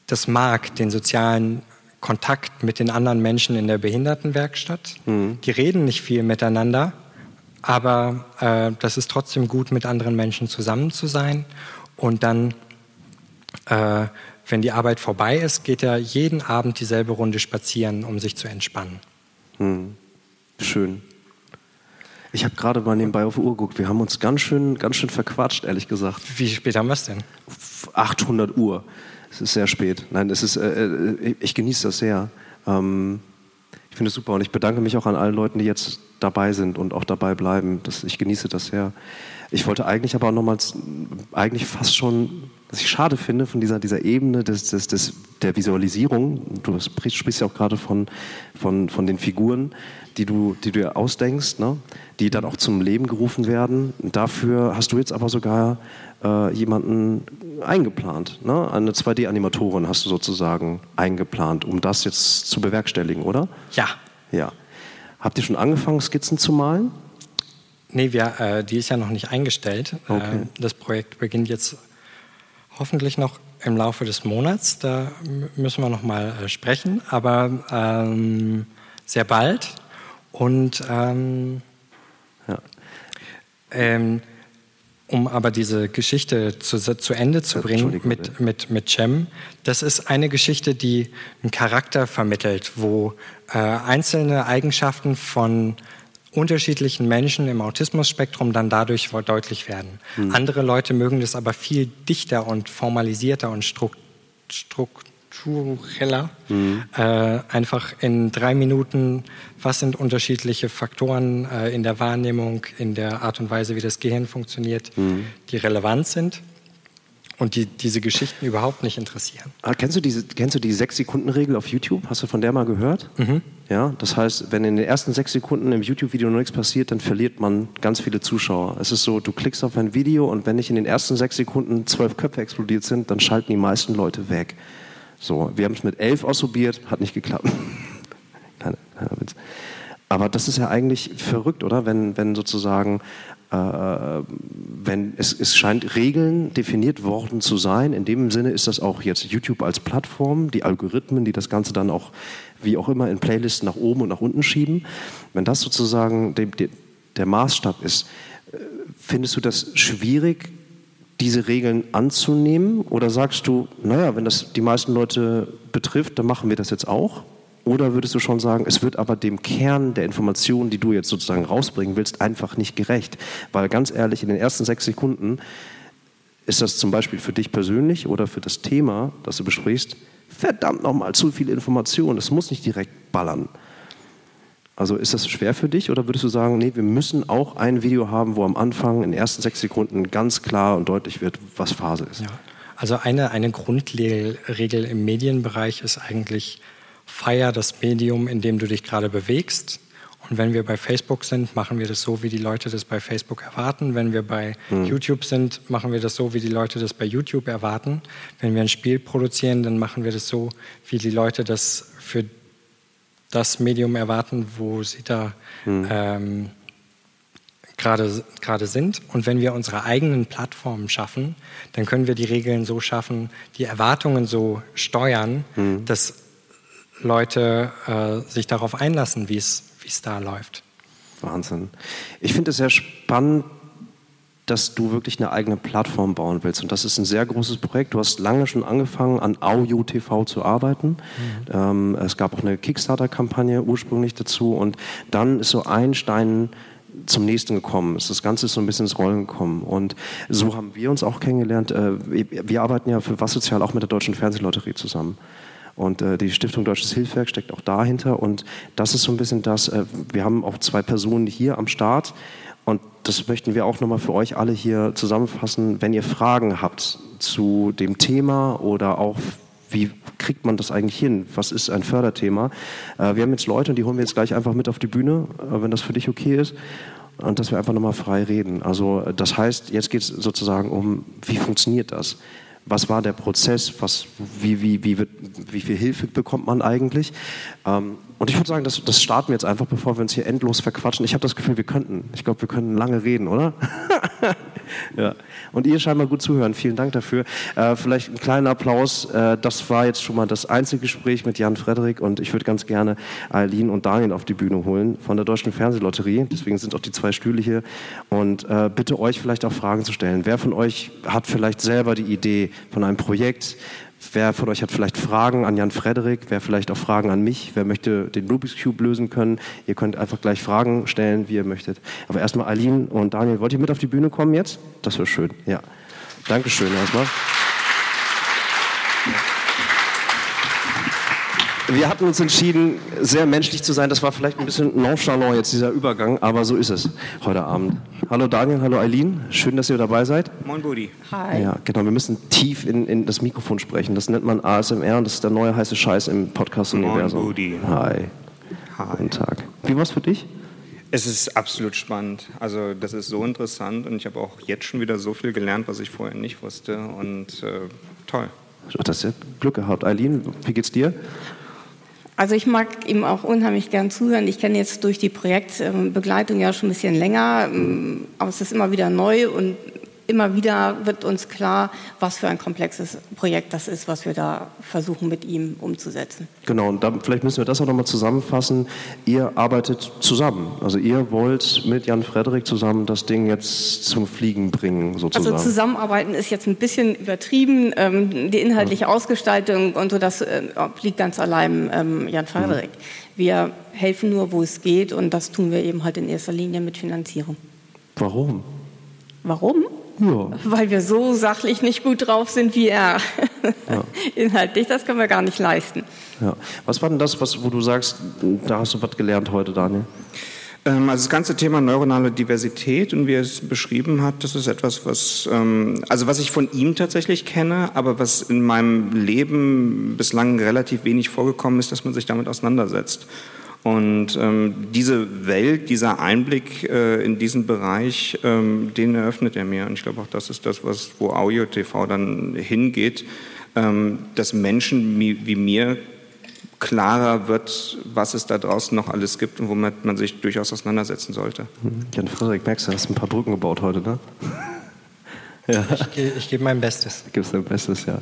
das mag, den sozialen Kontakt mit den anderen Menschen in der Behindertenwerkstatt. Mhm. Die reden nicht viel miteinander, aber äh, das ist trotzdem gut, mit anderen Menschen zusammen zu sein. Und dann, äh, wenn die Arbeit vorbei ist, geht er jeden Abend dieselbe Runde spazieren, um sich zu entspannen. Mhm. Schön. Ich habe gerade mal nebenbei auf die Uhr geguckt. Wir haben uns ganz schön, ganz schön verquatscht, ehrlich gesagt. Wie spät haben wir es denn? 800 Uhr. Es ist sehr spät. Nein, es ist, äh, äh, ich genieße das sehr. Ähm, ich finde es super und ich bedanke mich auch an allen Leuten, die jetzt dabei sind und auch dabei bleiben. Das, ich genieße das sehr. Ich wollte eigentlich aber auch nochmals, eigentlich fast schon, was ich schade finde von dieser, dieser Ebene des, des, des, der Visualisierung, du sprichst ja auch gerade von, von, von den Figuren, die du, die du dir ausdenkst, ne? die dann auch zum Leben gerufen werden. Dafür hast du jetzt aber sogar äh, jemanden eingeplant. Ne? Eine 2D-Animatorin hast du sozusagen eingeplant, um das jetzt zu bewerkstelligen, oder? Ja. Ja. Habt ihr schon angefangen, Skizzen zu malen? Nee, wir, äh, die ist ja noch nicht eingestellt. Okay. Äh, das Projekt beginnt jetzt hoffentlich noch im Laufe des Monats. Da müssen wir noch mal äh, sprechen, aber ähm, sehr bald. Und ähm, ja. ähm, um aber diese Geschichte zu, zu Ende zu bringen mit, mit, mit Cem, das ist eine Geschichte, die einen Charakter vermittelt, wo äh, einzelne Eigenschaften von unterschiedlichen Menschen im Autismus-Spektrum dann dadurch deutlich werden. Mhm. Andere Leute mögen das aber viel dichter und formalisierter und struktureller. Mhm. Äh, einfach in drei Minuten, was sind unterschiedliche Faktoren äh, in der Wahrnehmung, in der Art und Weise, wie das Gehirn funktioniert, mhm. die relevant sind und die diese Geschichten überhaupt nicht interessieren. Ah, kennst du diese, kennst du die Sechs-Sekunden-Regel auf YouTube? Hast du von der mal gehört? Mhm. Ja, das heißt, wenn in den ersten sechs Sekunden im YouTube-Video noch nichts passiert, dann verliert man ganz viele Zuschauer. Es ist so, du klickst auf ein Video und wenn nicht in den ersten sechs Sekunden zwölf Köpfe explodiert sind, dann schalten die meisten Leute weg. So, wir haben es mit elf ausprobiert, hat nicht geklappt. [LAUGHS] kleiner, kleiner Witz. Aber das ist ja eigentlich verrückt, oder? Wenn, wenn sozusagen, wenn es, es scheint Regeln definiert worden zu sein. In dem Sinne ist das auch jetzt YouTube als Plattform, die Algorithmen, die das Ganze dann auch, wie auch immer, in Playlisten nach oben und nach unten schieben. Wenn das sozusagen de, de, der Maßstab ist, äh, findest du das schwierig, diese Regeln anzunehmen? Oder sagst du, naja, wenn das die meisten Leute betrifft, dann machen wir das jetzt auch? Oder würdest du schon sagen, es wird aber dem Kern der Informationen, die du jetzt sozusagen rausbringen willst, einfach nicht gerecht? Weil ganz ehrlich, in den ersten sechs Sekunden ist das zum Beispiel für dich persönlich oder für das Thema, das du besprichst, verdammt nochmal zu viel Information. Es muss nicht direkt ballern. Also ist das schwer für dich oder würdest du sagen, nee, wir müssen auch ein Video haben, wo am Anfang in den ersten sechs Sekunden ganz klar und deutlich wird, was Phase ist? Ja. Also eine, eine Grundregel im Medienbereich ist eigentlich, feier das Medium, in dem du dich gerade bewegst. Und wenn wir bei Facebook sind, machen wir das so, wie die Leute das bei Facebook erwarten. Wenn wir bei mhm. YouTube sind, machen wir das so, wie die Leute das bei YouTube erwarten. Wenn wir ein Spiel produzieren, dann machen wir das so, wie die Leute das für das Medium erwarten, wo sie da mhm. ähm, gerade sind. Und wenn wir unsere eigenen Plattformen schaffen, dann können wir die Regeln so schaffen, die Erwartungen so steuern, mhm. dass Leute äh, sich darauf einlassen, wie es da läuft. Wahnsinn. Ich finde es sehr spannend, dass du wirklich eine eigene Plattform bauen willst. Und das ist ein sehr großes Projekt. Du hast lange schon angefangen, an Audio TV zu arbeiten. Mhm. Ähm, es gab auch eine Kickstarter-Kampagne ursprünglich dazu. Und dann ist so ein Stein zum nächsten gekommen. Das Ganze ist so ein bisschen ins Rollen gekommen. Und so haben wir uns auch kennengelernt. Äh, wir arbeiten ja für Was Sozial auch mit der Deutschen Fernsehlotterie zusammen. Und äh, die Stiftung Deutsches Hilfswerk steckt auch dahinter. Und das ist so ein bisschen das, äh, wir haben auch zwei Personen hier am Start, und das möchten wir auch nochmal für euch alle hier zusammenfassen. Wenn ihr Fragen habt zu dem Thema oder auch wie kriegt man das eigentlich hin? Was ist ein Förderthema? Äh, wir haben jetzt Leute und die holen wir jetzt gleich einfach mit auf die Bühne, äh, wenn das für dich okay ist. Und dass wir einfach nochmal frei reden. Also das heißt, jetzt geht es sozusagen um, wie funktioniert das? Was war der Prozess, was, wie, wie, wie, wird, wie viel Hilfe bekommt man eigentlich. Ähm, und ich würde sagen, das, das starten wir jetzt einfach, bevor wir uns hier endlos verquatschen. Ich habe das Gefühl, wir könnten. Ich glaube, wir können lange reden, oder? [LAUGHS] Ja. Und ihr scheinbar gut zuhören. Vielen Dank dafür. Äh, vielleicht einen kleinen Applaus. Äh, das war jetzt schon mal das Einzelgespräch mit Jan Frederik und ich würde ganz gerne Eileen und Daniel auf die Bühne holen von der Deutschen Fernsehlotterie. Deswegen sind auch die zwei Stühle hier. Und äh, bitte euch vielleicht auch Fragen zu stellen. Wer von euch hat vielleicht selber die Idee von einem Projekt? Wer von euch hat vielleicht Fragen an Jan Frederik? Wer vielleicht auch Fragen an mich? Wer möchte den Rubik's Cube lösen können? Ihr könnt einfach gleich Fragen stellen, wie ihr möchtet. Aber erstmal Aline und Daniel, wollt ihr mit auf die Bühne kommen jetzt? Das wäre schön. Ja. Dankeschön erstmal. Wir hatten uns entschieden, sehr menschlich zu sein. Das war vielleicht ein bisschen nonchalant jetzt dieser Übergang, aber so ist es heute Abend. Hallo Daniel, hallo Eileen. Schön, dass ihr dabei seid. Moin Budi. Hi. Ja, genau. Wir müssen tief in, in das Mikrofon sprechen. Das nennt man ASMR und das ist der neue heiße Scheiß im Podcast-Universum. Moin Budi. Hi. Hi. Guten Tag. Wie war's für dich? Es ist absolut spannend. Also das ist so interessant und ich habe auch jetzt schon wieder so viel gelernt, was ich vorher nicht wusste und äh, toll. Du hast ja Glück gehabt. Eileen, wie geht's dir? Also ich mag ihm auch unheimlich gern zuhören. Ich kenne jetzt durch die Projektbegleitung ja schon ein bisschen länger, ähm, aber es ist immer wieder neu und immer wieder wird uns klar, was für ein komplexes Projekt das ist, was wir da versuchen mit ihm umzusetzen. Genau, und dann, vielleicht müssen wir das auch nochmal zusammenfassen. Ihr arbeitet zusammen. Also ihr wollt mit Jan Frederik zusammen das Ding jetzt zum Fliegen bringen, sozusagen. Also zusammenarbeiten ist jetzt ein bisschen übertrieben. Ähm, die inhaltliche. Ausgestaltung und so, das äh, obliegt ganz allein ähm, Jan Frederik. Mhm. Wir helfen nur, wo es geht und das tun wir eben halt in erster Linie mit Finanzierung. Warum? Warum? Ja. Weil wir so sachlich nicht gut drauf sind wie er. Ja. [LAUGHS] Inhaltlich, das können wir gar nicht leisten. Ja. Was war denn das, was, wo du sagst, da hast du was gelernt heute, Daniel? Ähm, also das ganze Thema neuronale Diversität und wie er es beschrieben hat, das ist etwas, was, ähm, also was ich von ihm tatsächlich kenne, aber was in meinem Leben bislang relativ wenig vorgekommen ist, dass man sich damit auseinandersetzt. Und ähm, diese Welt, dieser Einblick äh, in diesen Bereich, ähm, den eröffnet er mir. Und ich glaube auch, das ist das, was, wo Audio TV dann hingeht, ähm, dass Menschen wie mir klarer wird, was es da draußen noch alles gibt und womit man sich durchaus auseinandersetzen sollte. Mhm. Jan Frederik, merkst du, hast ein paar Brücken gebaut heute, ne? Ja. Ich, ich gebe mein Bestes. Gibst dein Bestes, ja.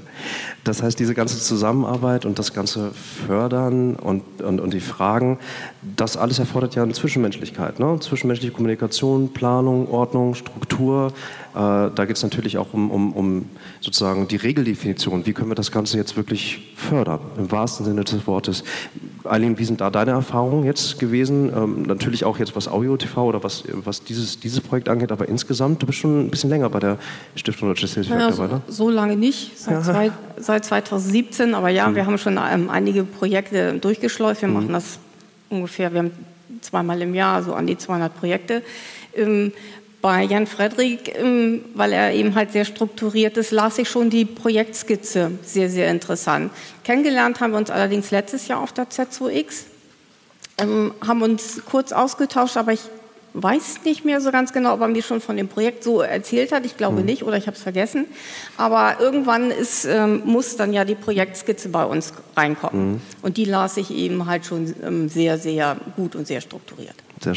Das heißt, diese ganze Zusammenarbeit und das ganze Fördern und, und, und die Fragen, das alles erfordert ja eine Zwischenmenschlichkeit. Ne? Zwischenmenschliche Kommunikation, Planung, Ordnung, Struktur. Äh, da geht es natürlich auch um, um, um sozusagen die Regeldefinition. Wie können wir das Ganze jetzt wirklich fördern, im wahrsten Sinne des Wortes? Eileen, wie sind da deine Erfahrungen jetzt gewesen? Ähm, natürlich auch jetzt was Audio-TV oder was, was dieses, dieses Projekt angeht, aber insgesamt, du bist schon ein bisschen länger bei der Stiftung Deutsches Hilfswerk ja, dabei, ne? So, so lange nicht, seit, ja. zwei, seit 2017, aber ja, mhm. wir haben schon ähm, einige Projekte durchgeschleust. Wir mhm. machen das ungefähr, wir haben zweimal im Jahr so an die 200 Projekte. Ähm, bei Jan Frederik, ähm, weil er eben halt sehr strukturiert ist, las ich schon die Projektskizze sehr, sehr interessant. Kennengelernt haben wir uns allerdings letztes Jahr auf der Z2X, ähm, haben uns kurz ausgetauscht, aber ich weiß nicht mehr so ganz genau, ob er mir schon von dem Projekt so erzählt hat. Ich glaube mhm. nicht oder ich habe es vergessen. Aber irgendwann ist, ähm, muss dann ja die Projektskizze bei uns reinkommen. Mhm. Und die las ich eben halt schon sehr, sehr gut und sehr strukturiert. Sehr.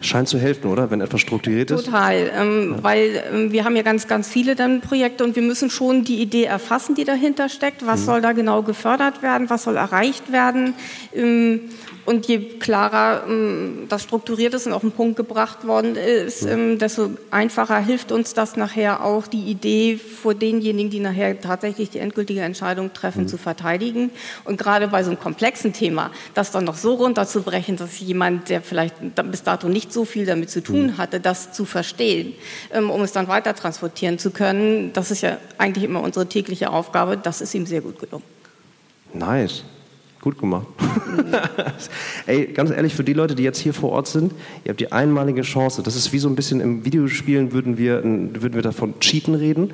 Scheint zu helfen, oder? Wenn etwas strukturiert ist? Total, ähm, ja. weil ähm, wir haben ja ganz, ganz viele dann Projekte und wir müssen schon die Idee erfassen, die dahinter steckt. Was mhm. soll da genau gefördert werden? Was soll erreicht werden? Ähm, und je klarer ähm, das strukturiert ist und auf den Punkt gebracht worden ist, ähm, desto einfacher hilft uns das nachher auch, die Idee vor denjenigen, die nachher tatsächlich die endgültige Entscheidung treffen, mhm. zu verteidigen. Und gerade bei so einem komplexen Thema, das dann noch so runterzubrechen, dass jemand, der vielleicht bis dato nicht so viel damit zu tun mhm. hatte, das zu verstehen, ähm, um es dann weiter transportieren zu können, das ist ja eigentlich immer unsere tägliche Aufgabe. Das ist ihm sehr gut gelungen. Nice. Gut gemacht. [LAUGHS] Ey, ganz ehrlich, für die Leute, die jetzt hier vor Ort sind, ihr habt die einmalige Chance. Das ist wie so ein bisschen im Videospielen würden wir, würden wir davon Cheaten reden.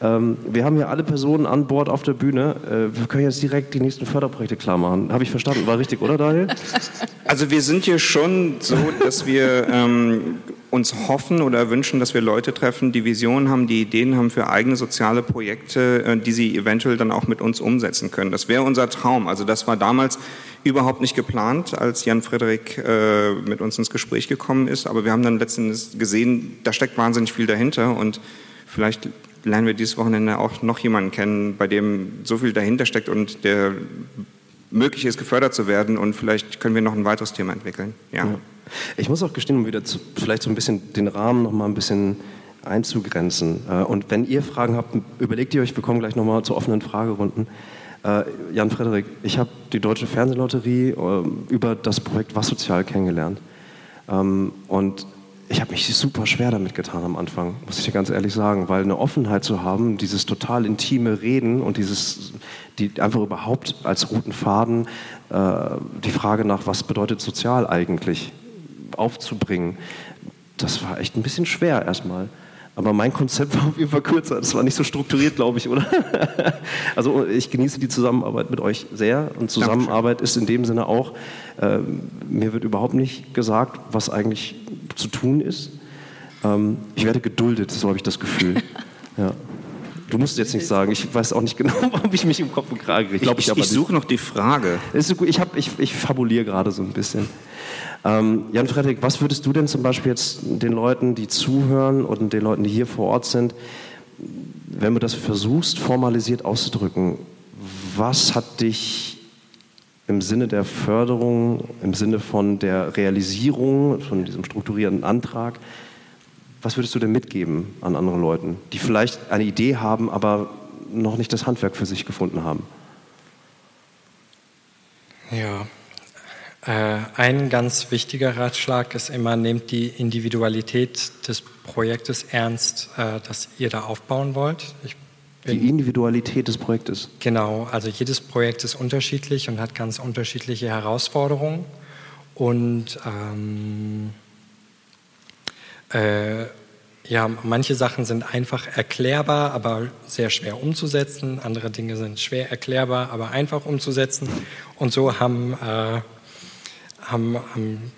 Ähm, wir haben hier alle Personen an Bord auf der Bühne. Äh, wir können jetzt direkt die nächsten Förderprojekte klar machen. Habe ich verstanden? War richtig, oder Daniel? Also wir sind hier schon so, dass wir ähm, uns hoffen oder wünschen, dass wir Leute treffen, die Visionen haben, die Ideen haben für eigene soziale Projekte, äh, die sie eventuell dann auch mit uns umsetzen können. Das wäre unser Traum. Also das war damals überhaupt nicht geplant, als Jan Frederik äh, mit uns ins Gespräch gekommen ist. Aber wir haben dann letztendlich gesehen, da steckt wahnsinnig viel dahinter und vielleicht lernen wir dieses Wochenende auch noch jemanden kennen, bei dem so viel dahinter steckt und der möglich ist, gefördert zu werden. Und vielleicht können wir noch ein weiteres Thema entwickeln. Ja. ja. Ich muss auch gestehen, um wieder zu, vielleicht so ein bisschen den Rahmen noch mal ein bisschen einzugrenzen. Äh, und wenn ihr Fragen habt, überlegt ihr euch, wir kommen gleich noch mal zu offenen Fragerunden. Äh, Jan Frederik, ich habe die Deutsche Fernsehlotterie äh, über das Projekt Was Sozial kennengelernt. Ähm, und ich habe mich super schwer damit getan am Anfang, muss ich dir ganz ehrlich sagen, weil eine Offenheit zu haben, dieses total intime Reden und dieses, die einfach überhaupt als roten Faden äh, die Frage nach, was bedeutet sozial eigentlich, aufzubringen, das war echt ein bisschen schwer erstmal. Aber mein Konzept war auf jeden Fall kürzer. Das war nicht so strukturiert, glaube ich, oder? [LAUGHS] also ich genieße die Zusammenarbeit mit euch sehr. Und Zusammenarbeit ist in dem Sinne auch, äh, mir wird überhaupt nicht gesagt, was eigentlich zu tun ist. Ähm, ich werde geduldet, so habe ich das Gefühl. [LAUGHS] Ja. Du musst jetzt nicht sagen. Ich weiß auch nicht genau, [LAUGHS] warum ich mich im Kopf und Kragen kriege. Ich, ich, ich, ich suche noch die Frage. Ich, ich, ich fabuliere gerade so ein bisschen. Ähm, Jan Frederik, was würdest du denn zum Beispiel jetzt den Leuten, die zuhören und den Leuten, die hier vor Ort sind, wenn du das versuchst, formalisiert auszudrücken, was hat dich im Sinne der Förderung, im Sinne von der Realisierung, von diesem strukturierten Antrag, was würdest du denn mitgeben an andere Leute, die vielleicht eine Idee haben, aber noch nicht das Handwerk für sich gefunden haben? Ja, äh, ein ganz wichtiger Ratschlag ist immer, nehmt die Individualität des Projektes ernst, äh, das ihr da aufbauen wollt. die Individualität des Projektes? Genau, also jedes Projekt ist unterschiedlich und hat ganz unterschiedliche Herausforderungen. Und ähm, äh, ja, manche Sachen sind einfach erklärbar, aber sehr schwer umzusetzen. Andere Dinge sind schwer erklärbar, aber einfach umzusetzen. Und so haben äh, haben, haben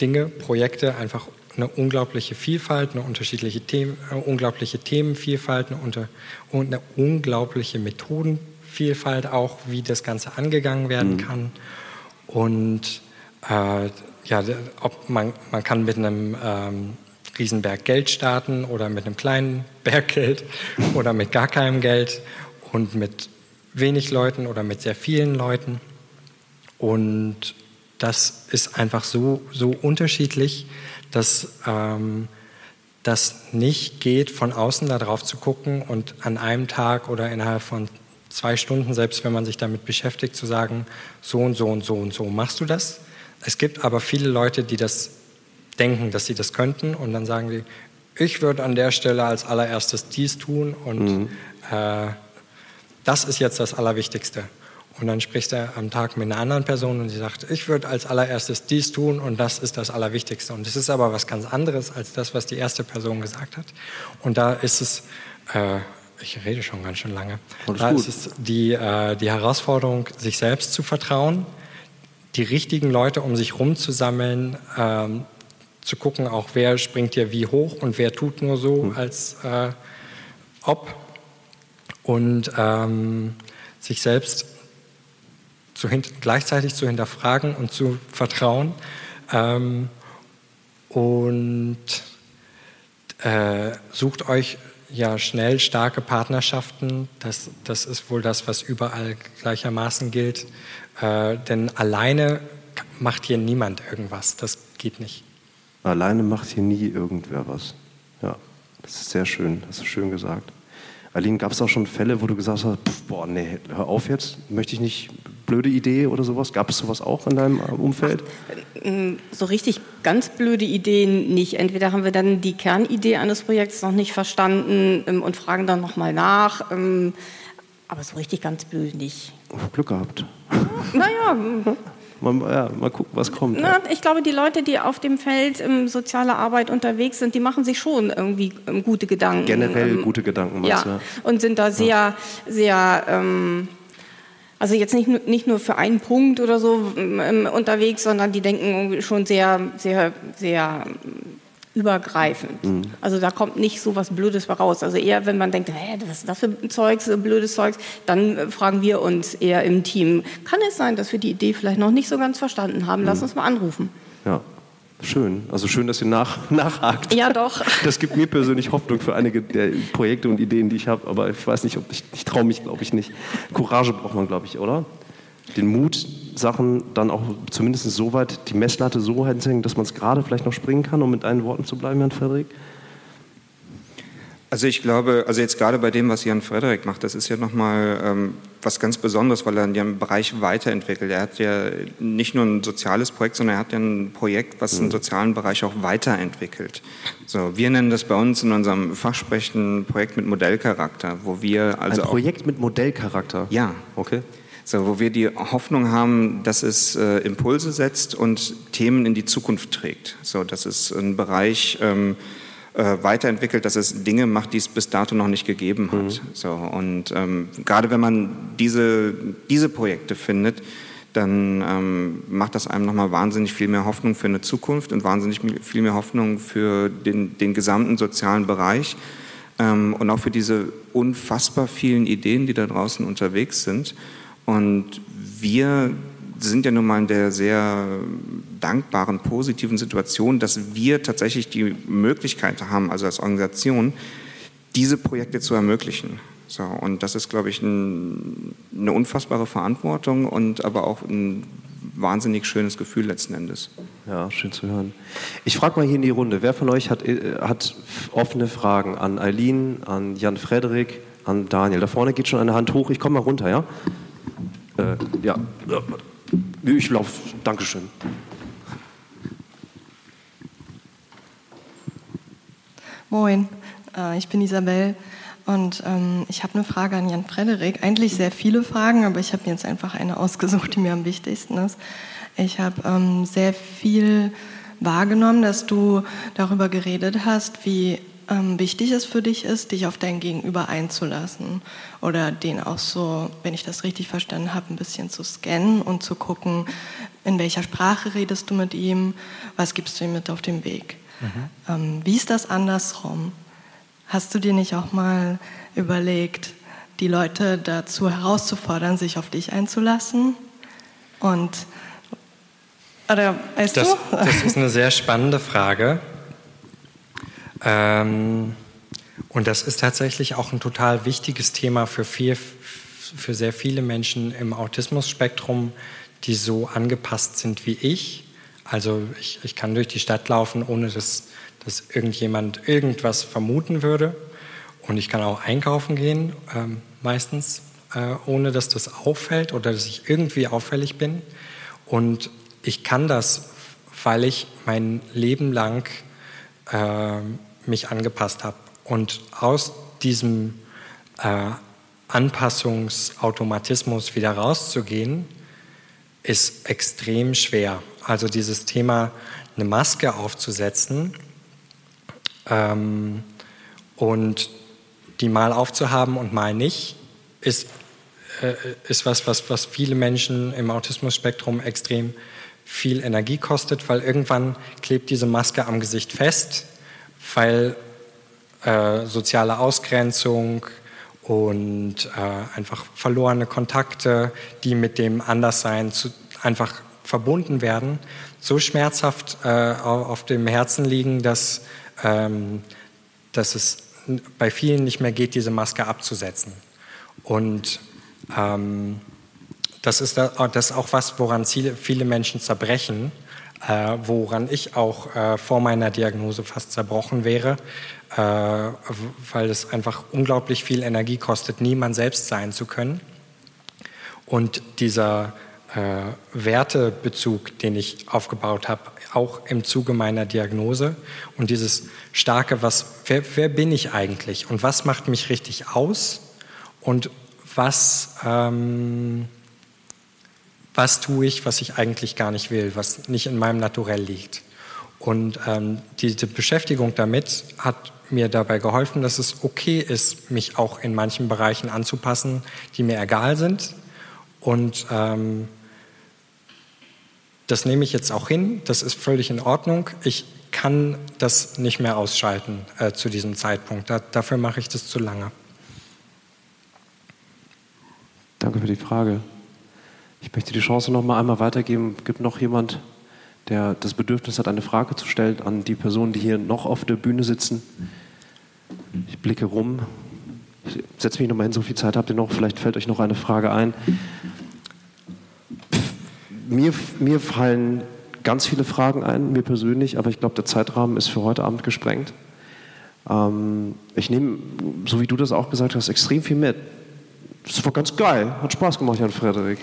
Dinge, Projekte einfach eine unglaubliche Vielfalt, eine unterschiedliche Themen, eine unglaubliche Themenvielfalt, eine, unter, eine unglaubliche Methodenvielfalt auch, wie das Ganze angegangen werden mhm. kann. Und äh, ja, ob man, man kann mit einem ähm, Riesenberg Geld starten oder mit einem kleinen [LAUGHS] Berg Geld oder mit gar keinem Geld und mit wenig Leuten oder mit sehr vielen Leuten. Und das ist einfach so, so unterschiedlich, dass ähm, das nicht geht, von außen da drauf zu gucken und an einem Tag oder innerhalb von zwei Stunden, selbst wenn man sich damit beschäftigt, zu sagen, so und so und so und so machst du das. Es gibt aber viele Leute, die das denken, dass sie das könnten und dann sagen sie, ich würde an der Stelle als allererstes dies tun und mhm. äh, das ist jetzt das Allerwichtigste. Und dann sprichst du am Tag mit einer anderen Person und sie sagt, ich würde als allererstes dies tun und das ist das Allerwichtigste. Und das ist aber was ganz anderes als das, was die erste Person gesagt hat. Und da ist es, äh, ich rede schon ganz schön lange, Alles da gut. ist es die, äh, die Herausforderung, sich selbst zu vertrauen, die richtigen Leute um sich rumzusammeln, ähm, zu gucken, auch wer springt dir wie hoch und wer tut nur so, als äh, ob. Und ähm, sich selbst zu gleichzeitig zu hinterfragen und zu vertrauen. Ähm, und äh, sucht euch ja schnell starke Partnerschaften. Das, das ist wohl das, was überall gleichermaßen gilt. Äh, denn alleine macht hier niemand irgendwas. Das geht nicht. Alleine macht hier nie irgendwer was. Ja, das ist sehr schön. Das ist schön gesagt. Aline, gab es auch schon Fälle, wo du gesagt hast, pff, boah, nee, hör auf jetzt, möchte ich nicht, blöde Idee oder sowas? Gab es sowas auch in deinem Umfeld? So richtig ganz blöde Ideen nicht. Entweder haben wir dann die Kernidee eines Projekts noch nicht verstanden ähm, und fragen dann nochmal nach, ähm, aber so richtig ganz blöd nicht. Glück gehabt. Naja, Mal, ja, mal gucken, was kommt. Na, ich glaube, die Leute, die auf dem Feld ähm, soziale Arbeit unterwegs sind, die machen sich schon irgendwie ähm, gute Gedanken. Generell ähm, gute Gedanken, meinst ja. Du? Und sind da sehr, ja. sehr, ähm, also jetzt nicht, nicht nur für einen Punkt oder so ähm, unterwegs, sondern die denken schon sehr, sehr, sehr übergreifend. Mhm. Also da kommt nicht so was Blödes raus. Also eher, wenn man denkt, hä, was ist das für ein Zeugs, blödes Zeugs, dann äh, fragen wir uns eher im Team, kann es sein, dass wir die Idee vielleicht noch nicht so ganz verstanden haben? Lass mhm. uns mal anrufen. Ja. Schön. Also schön, dass ihr nach, [LAUGHS] nachhakt. Ja, doch. [LAUGHS] Das gibt mir persönlich Hoffnung für einige der Projekte und Ideen, die ich habe. Aber ich weiß nicht, ob ich, ich traue mich, glaube ich, nicht. Courage braucht man, glaube ich, oder? Den Mut, Sachen dann auch zumindest so weit, die Messlatte so hinzuhängen, dass man es gerade vielleicht noch springen kann, um mit deinen Worten zu bleiben, Herrn Frederik? Also ich glaube, also jetzt gerade bei dem, was Jan Frederik macht, das ist ja nochmal ähm, was ganz Besonderes, weil er den Bereich weiterentwickelt. Er hat ja nicht nur ein soziales Projekt, sondern er hat ja ein Projekt, was den mhm. sozialen Bereich auch weiterentwickelt. So, wir nennen das bei uns in unserem Fachsprechen Projekt mit Modellcharakter, wo wir also ein Projekt mit Modellcharakter. Ja, okay. So, wo wir die Hoffnung haben, dass es äh, Impulse setzt und Themen in die Zukunft trägt. So, das ist ein Bereich ähm, äh, weiterentwickelt, dass es Dinge macht, die es bis dato noch nicht gegeben hat. Mhm. So, und ähm, gerade wenn man diese, diese Projekte findet, dann ähm, macht das einem nochmal wahnsinnig viel mehr Hoffnung für eine Zukunft und wahnsinnig viel mehr Hoffnung für den, den gesamten sozialen Bereich ähm, und auch für diese unfassbar vielen Ideen, die da draußen unterwegs sind. Und wir sind ja nun mal in der sehr dankbaren, positiven Situation, dass wir tatsächlich die Möglichkeit haben, also als Organisation, diese Projekte zu ermöglichen. So, und das ist, glaube ich, ein, eine unfassbare Verantwortung und aber auch ein wahnsinnig schönes Gefühl letzten Endes. Ja, schön zu hören. Ich frage mal hier in die Runde, wer von euch hat, äh, hat offene Fragen an Eileen, an Jan Frederik, an Daniel? Da vorne geht schon eine Hand hoch, ich komme mal runter, ja? Äh, ja. Ich laufe. Dankeschön. Moin, äh, ich bin Isabel und ähm, ich habe eine Frage an Jan Frederik. Eigentlich sehr viele Fragen, aber ich habe mir jetzt einfach eine ausgesucht, die mir am wichtigsten ist. Ich habe ähm, sehr viel wahrgenommen, dass du darüber geredet hast, wie ähm, wichtig es für dich ist, dich auf dein Gegenüber einzulassen oder den auch so, wenn ich das richtig verstanden habe, ein bisschen zu scannen und zu gucken, in welcher Sprache redest du mit ihm, was gibst du ihm mit auf den Weg. Mhm. Ähm, wie ist das andersrum? Hast du dir nicht auch mal überlegt, die Leute dazu herauszufordern, sich auf dich einzulassen? Und oder weißt das, du? Das ist eine sehr spannende Frage. Ähm, und das ist tatsächlich auch ein total wichtiges Thema für, viel, für sehr viele Menschen im Autismus-Spektrum, die so angepasst sind wie ich. Also ich, ich kann durch die Stadt laufen, ohne dass, dass irgendjemand irgendwas vermuten würde. Und ich kann auch einkaufen gehen, ähm, meistens, äh, ohne dass das auffällt oder dass ich irgendwie auffällig bin. Und ich kann das, weil ich mein Leben lang äh, mich angepasst habe. Und aus diesem äh, Anpassungsautomatismus wieder rauszugehen, ist extrem schwer. Also dieses Thema, eine Maske aufzusetzen ähm, und die mal aufzuhaben und mal nicht, ist, äh, ist was, was, was viele Menschen im Autismus-Spektrum extrem viel Energie kostet, weil irgendwann klebt diese Maske am Gesicht fest weil äh, soziale Ausgrenzung und äh, einfach verlorene Kontakte, die mit dem Anderssein zu, einfach verbunden werden, so schmerzhaft äh, auf dem Herzen liegen, dass, ähm, dass es bei vielen nicht mehr geht, diese Maske abzusetzen. Und ähm, das, ist, das auch was, woran viele Menschen zerbrechen äh, woran ich auch äh, vor meiner Diagnose fast zerbrochen wäre, äh, weil es einfach unglaublich viel Energie kostet, niemand selbst sein zu können. Und dieser äh, Wertebezug, den ich aufgebaut habe, auch im Zuge meiner Diagnose und dieses starke, was, wer, wer bin ich eigentlich und was macht mich richtig aus und was ähm, was tue ich, was ich eigentlich gar nicht will, was nicht in meinem Naturell liegt. Und ähm, diese Beschäftigung damit hat mir dabei geholfen, dass es okay ist, mich auch in manchen Bereichen anzupassen, die mir egal sind. Und ähm, das nehme ich jetzt auch hin, das ist völlig in Ordnung. Ich kann das nicht mehr ausschalten äh, zu diesem Zeitpunkt. Da, dafür mache ich das zu lange. Danke für die Frage. Ich möchte die Chance noch mal einmal weitergeben. Gibt noch jemand, der das Bedürfnis hat, eine Frage zu stellen an die Personen, die hier noch auf der Bühne sitzen. Ich blicke rum. Ich setze mich nochmal hin, so viel Zeit habt ihr noch. Vielleicht fällt euch noch eine Frage ein. Mir, mir fallen ganz viele Fragen ein, mir persönlich, aber ich glaube, der Zeitrahmen ist für heute Abend gesprengt. Ähm, ich nehme, so wie du das auch gesagt hast, extrem viel mit. Das war ganz geil, hat Spaß gemacht, Jan Frederik.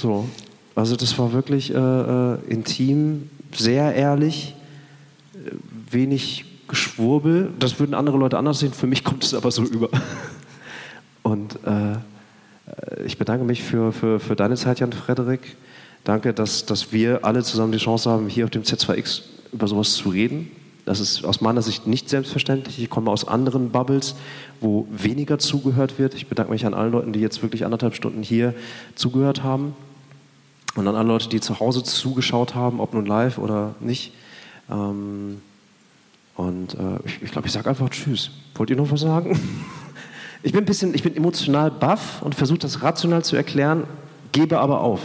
So, also das war wirklich äh, äh, intim, sehr ehrlich, wenig Geschwurbel. Das würden andere Leute anders sehen, für mich kommt es aber so über. [LAUGHS] Und äh, äh, ich bedanke mich für, für, für deine Zeit, Jan Frederik. Danke, dass, dass wir alle zusammen die Chance haben, hier auf dem Z2X über sowas zu reden. Das ist aus meiner Sicht nicht selbstverständlich. Ich komme aus anderen Bubbles, wo weniger zugehört wird. Ich bedanke mich an allen Leuten, die jetzt wirklich anderthalb Stunden hier zugehört haben. Und an alle Leute, die zu Hause zugeschaut haben, ob nun live oder nicht. Ähm, und äh, ich, ich glaube, ich sage einfach Tschüss. Wollt ihr noch was sagen? [LAUGHS] Ich bin bisschen, ich bin emotional baff und versuche das rational zu erklären, gebe aber auf.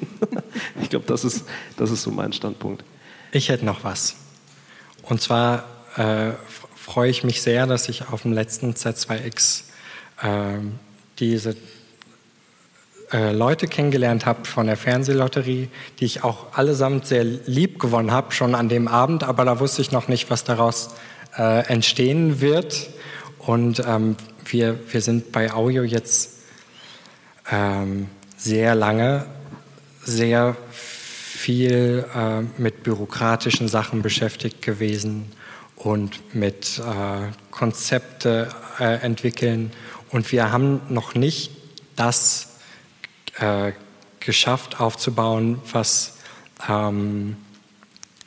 [LAUGHS] ich glaube, das ist, das ist so mein Standpunkt. Ich hätte noch was. Und zwar äh, freue ich mich sehr, dass ich auf dem letzten Z2X äh, diese äh, Leute kennengelernt habe von der Fernsehlotterie, die ich auch allesamt sehr lieb gewonnen habe, schon an dem Abend, aber da wusste ich noch nicht, was daraus äh, entstehen wird. Und ähm, wir, wir sind bei Audio jetzt ähm, sehr lange, sehr viel äh, mit bürokratischen Sachen beschäftigt gewesen und mit äh, Konzepte äh, entwickeln. Und wir haben noch nicht das äh, geschafft aufzubauen, was ähm,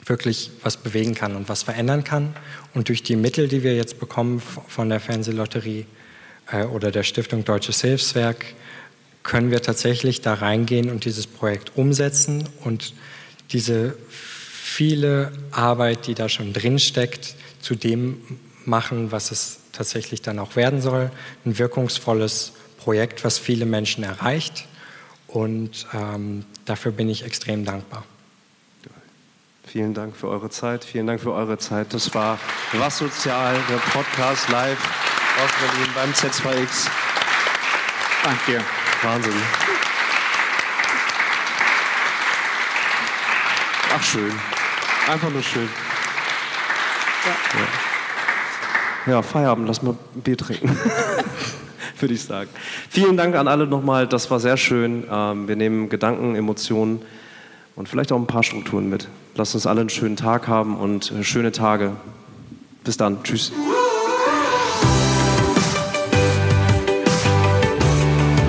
wirklich was bewegen kann und was verändern kann. Und durch die Mittel, die wir jetzt bekommen von der Fernsehlotterie äh, oder der Stiftung Deutsches Hilfswerk, können wir tatsächlich da reingehen und dieses Projekt umsetzen und diese viele Arbeit, die da schon drin steckt, zu dem machen, was es tatsächlich dann auch werden soll. Ein wirkungsvolles Projekt, was viele Menschen erreicht und ähm, dafür bin ich extrem dankbar. Vielen Dank für eure Zeit. Vielen Dank für eure Zeit. Das war Was Sozial, der Podcast live aus Berlin beim Z2X. Danke dir. Wahnsinn. Ach, schön. Einfach nur schön. Ja, ja. ja Feierabend, lass mal ein Bier trinken. [LAUGHS] würde ich sagen. Vielen Dank an alle nochmal, das war sehr schön. Ähm, wir nehmen Gedanken, Emotionen und vielleicht auch ein paar Strukturen mit. Lasst uns alle einen schönen Tag haben und äh, schöne Tage. Bis dann. Tschüss.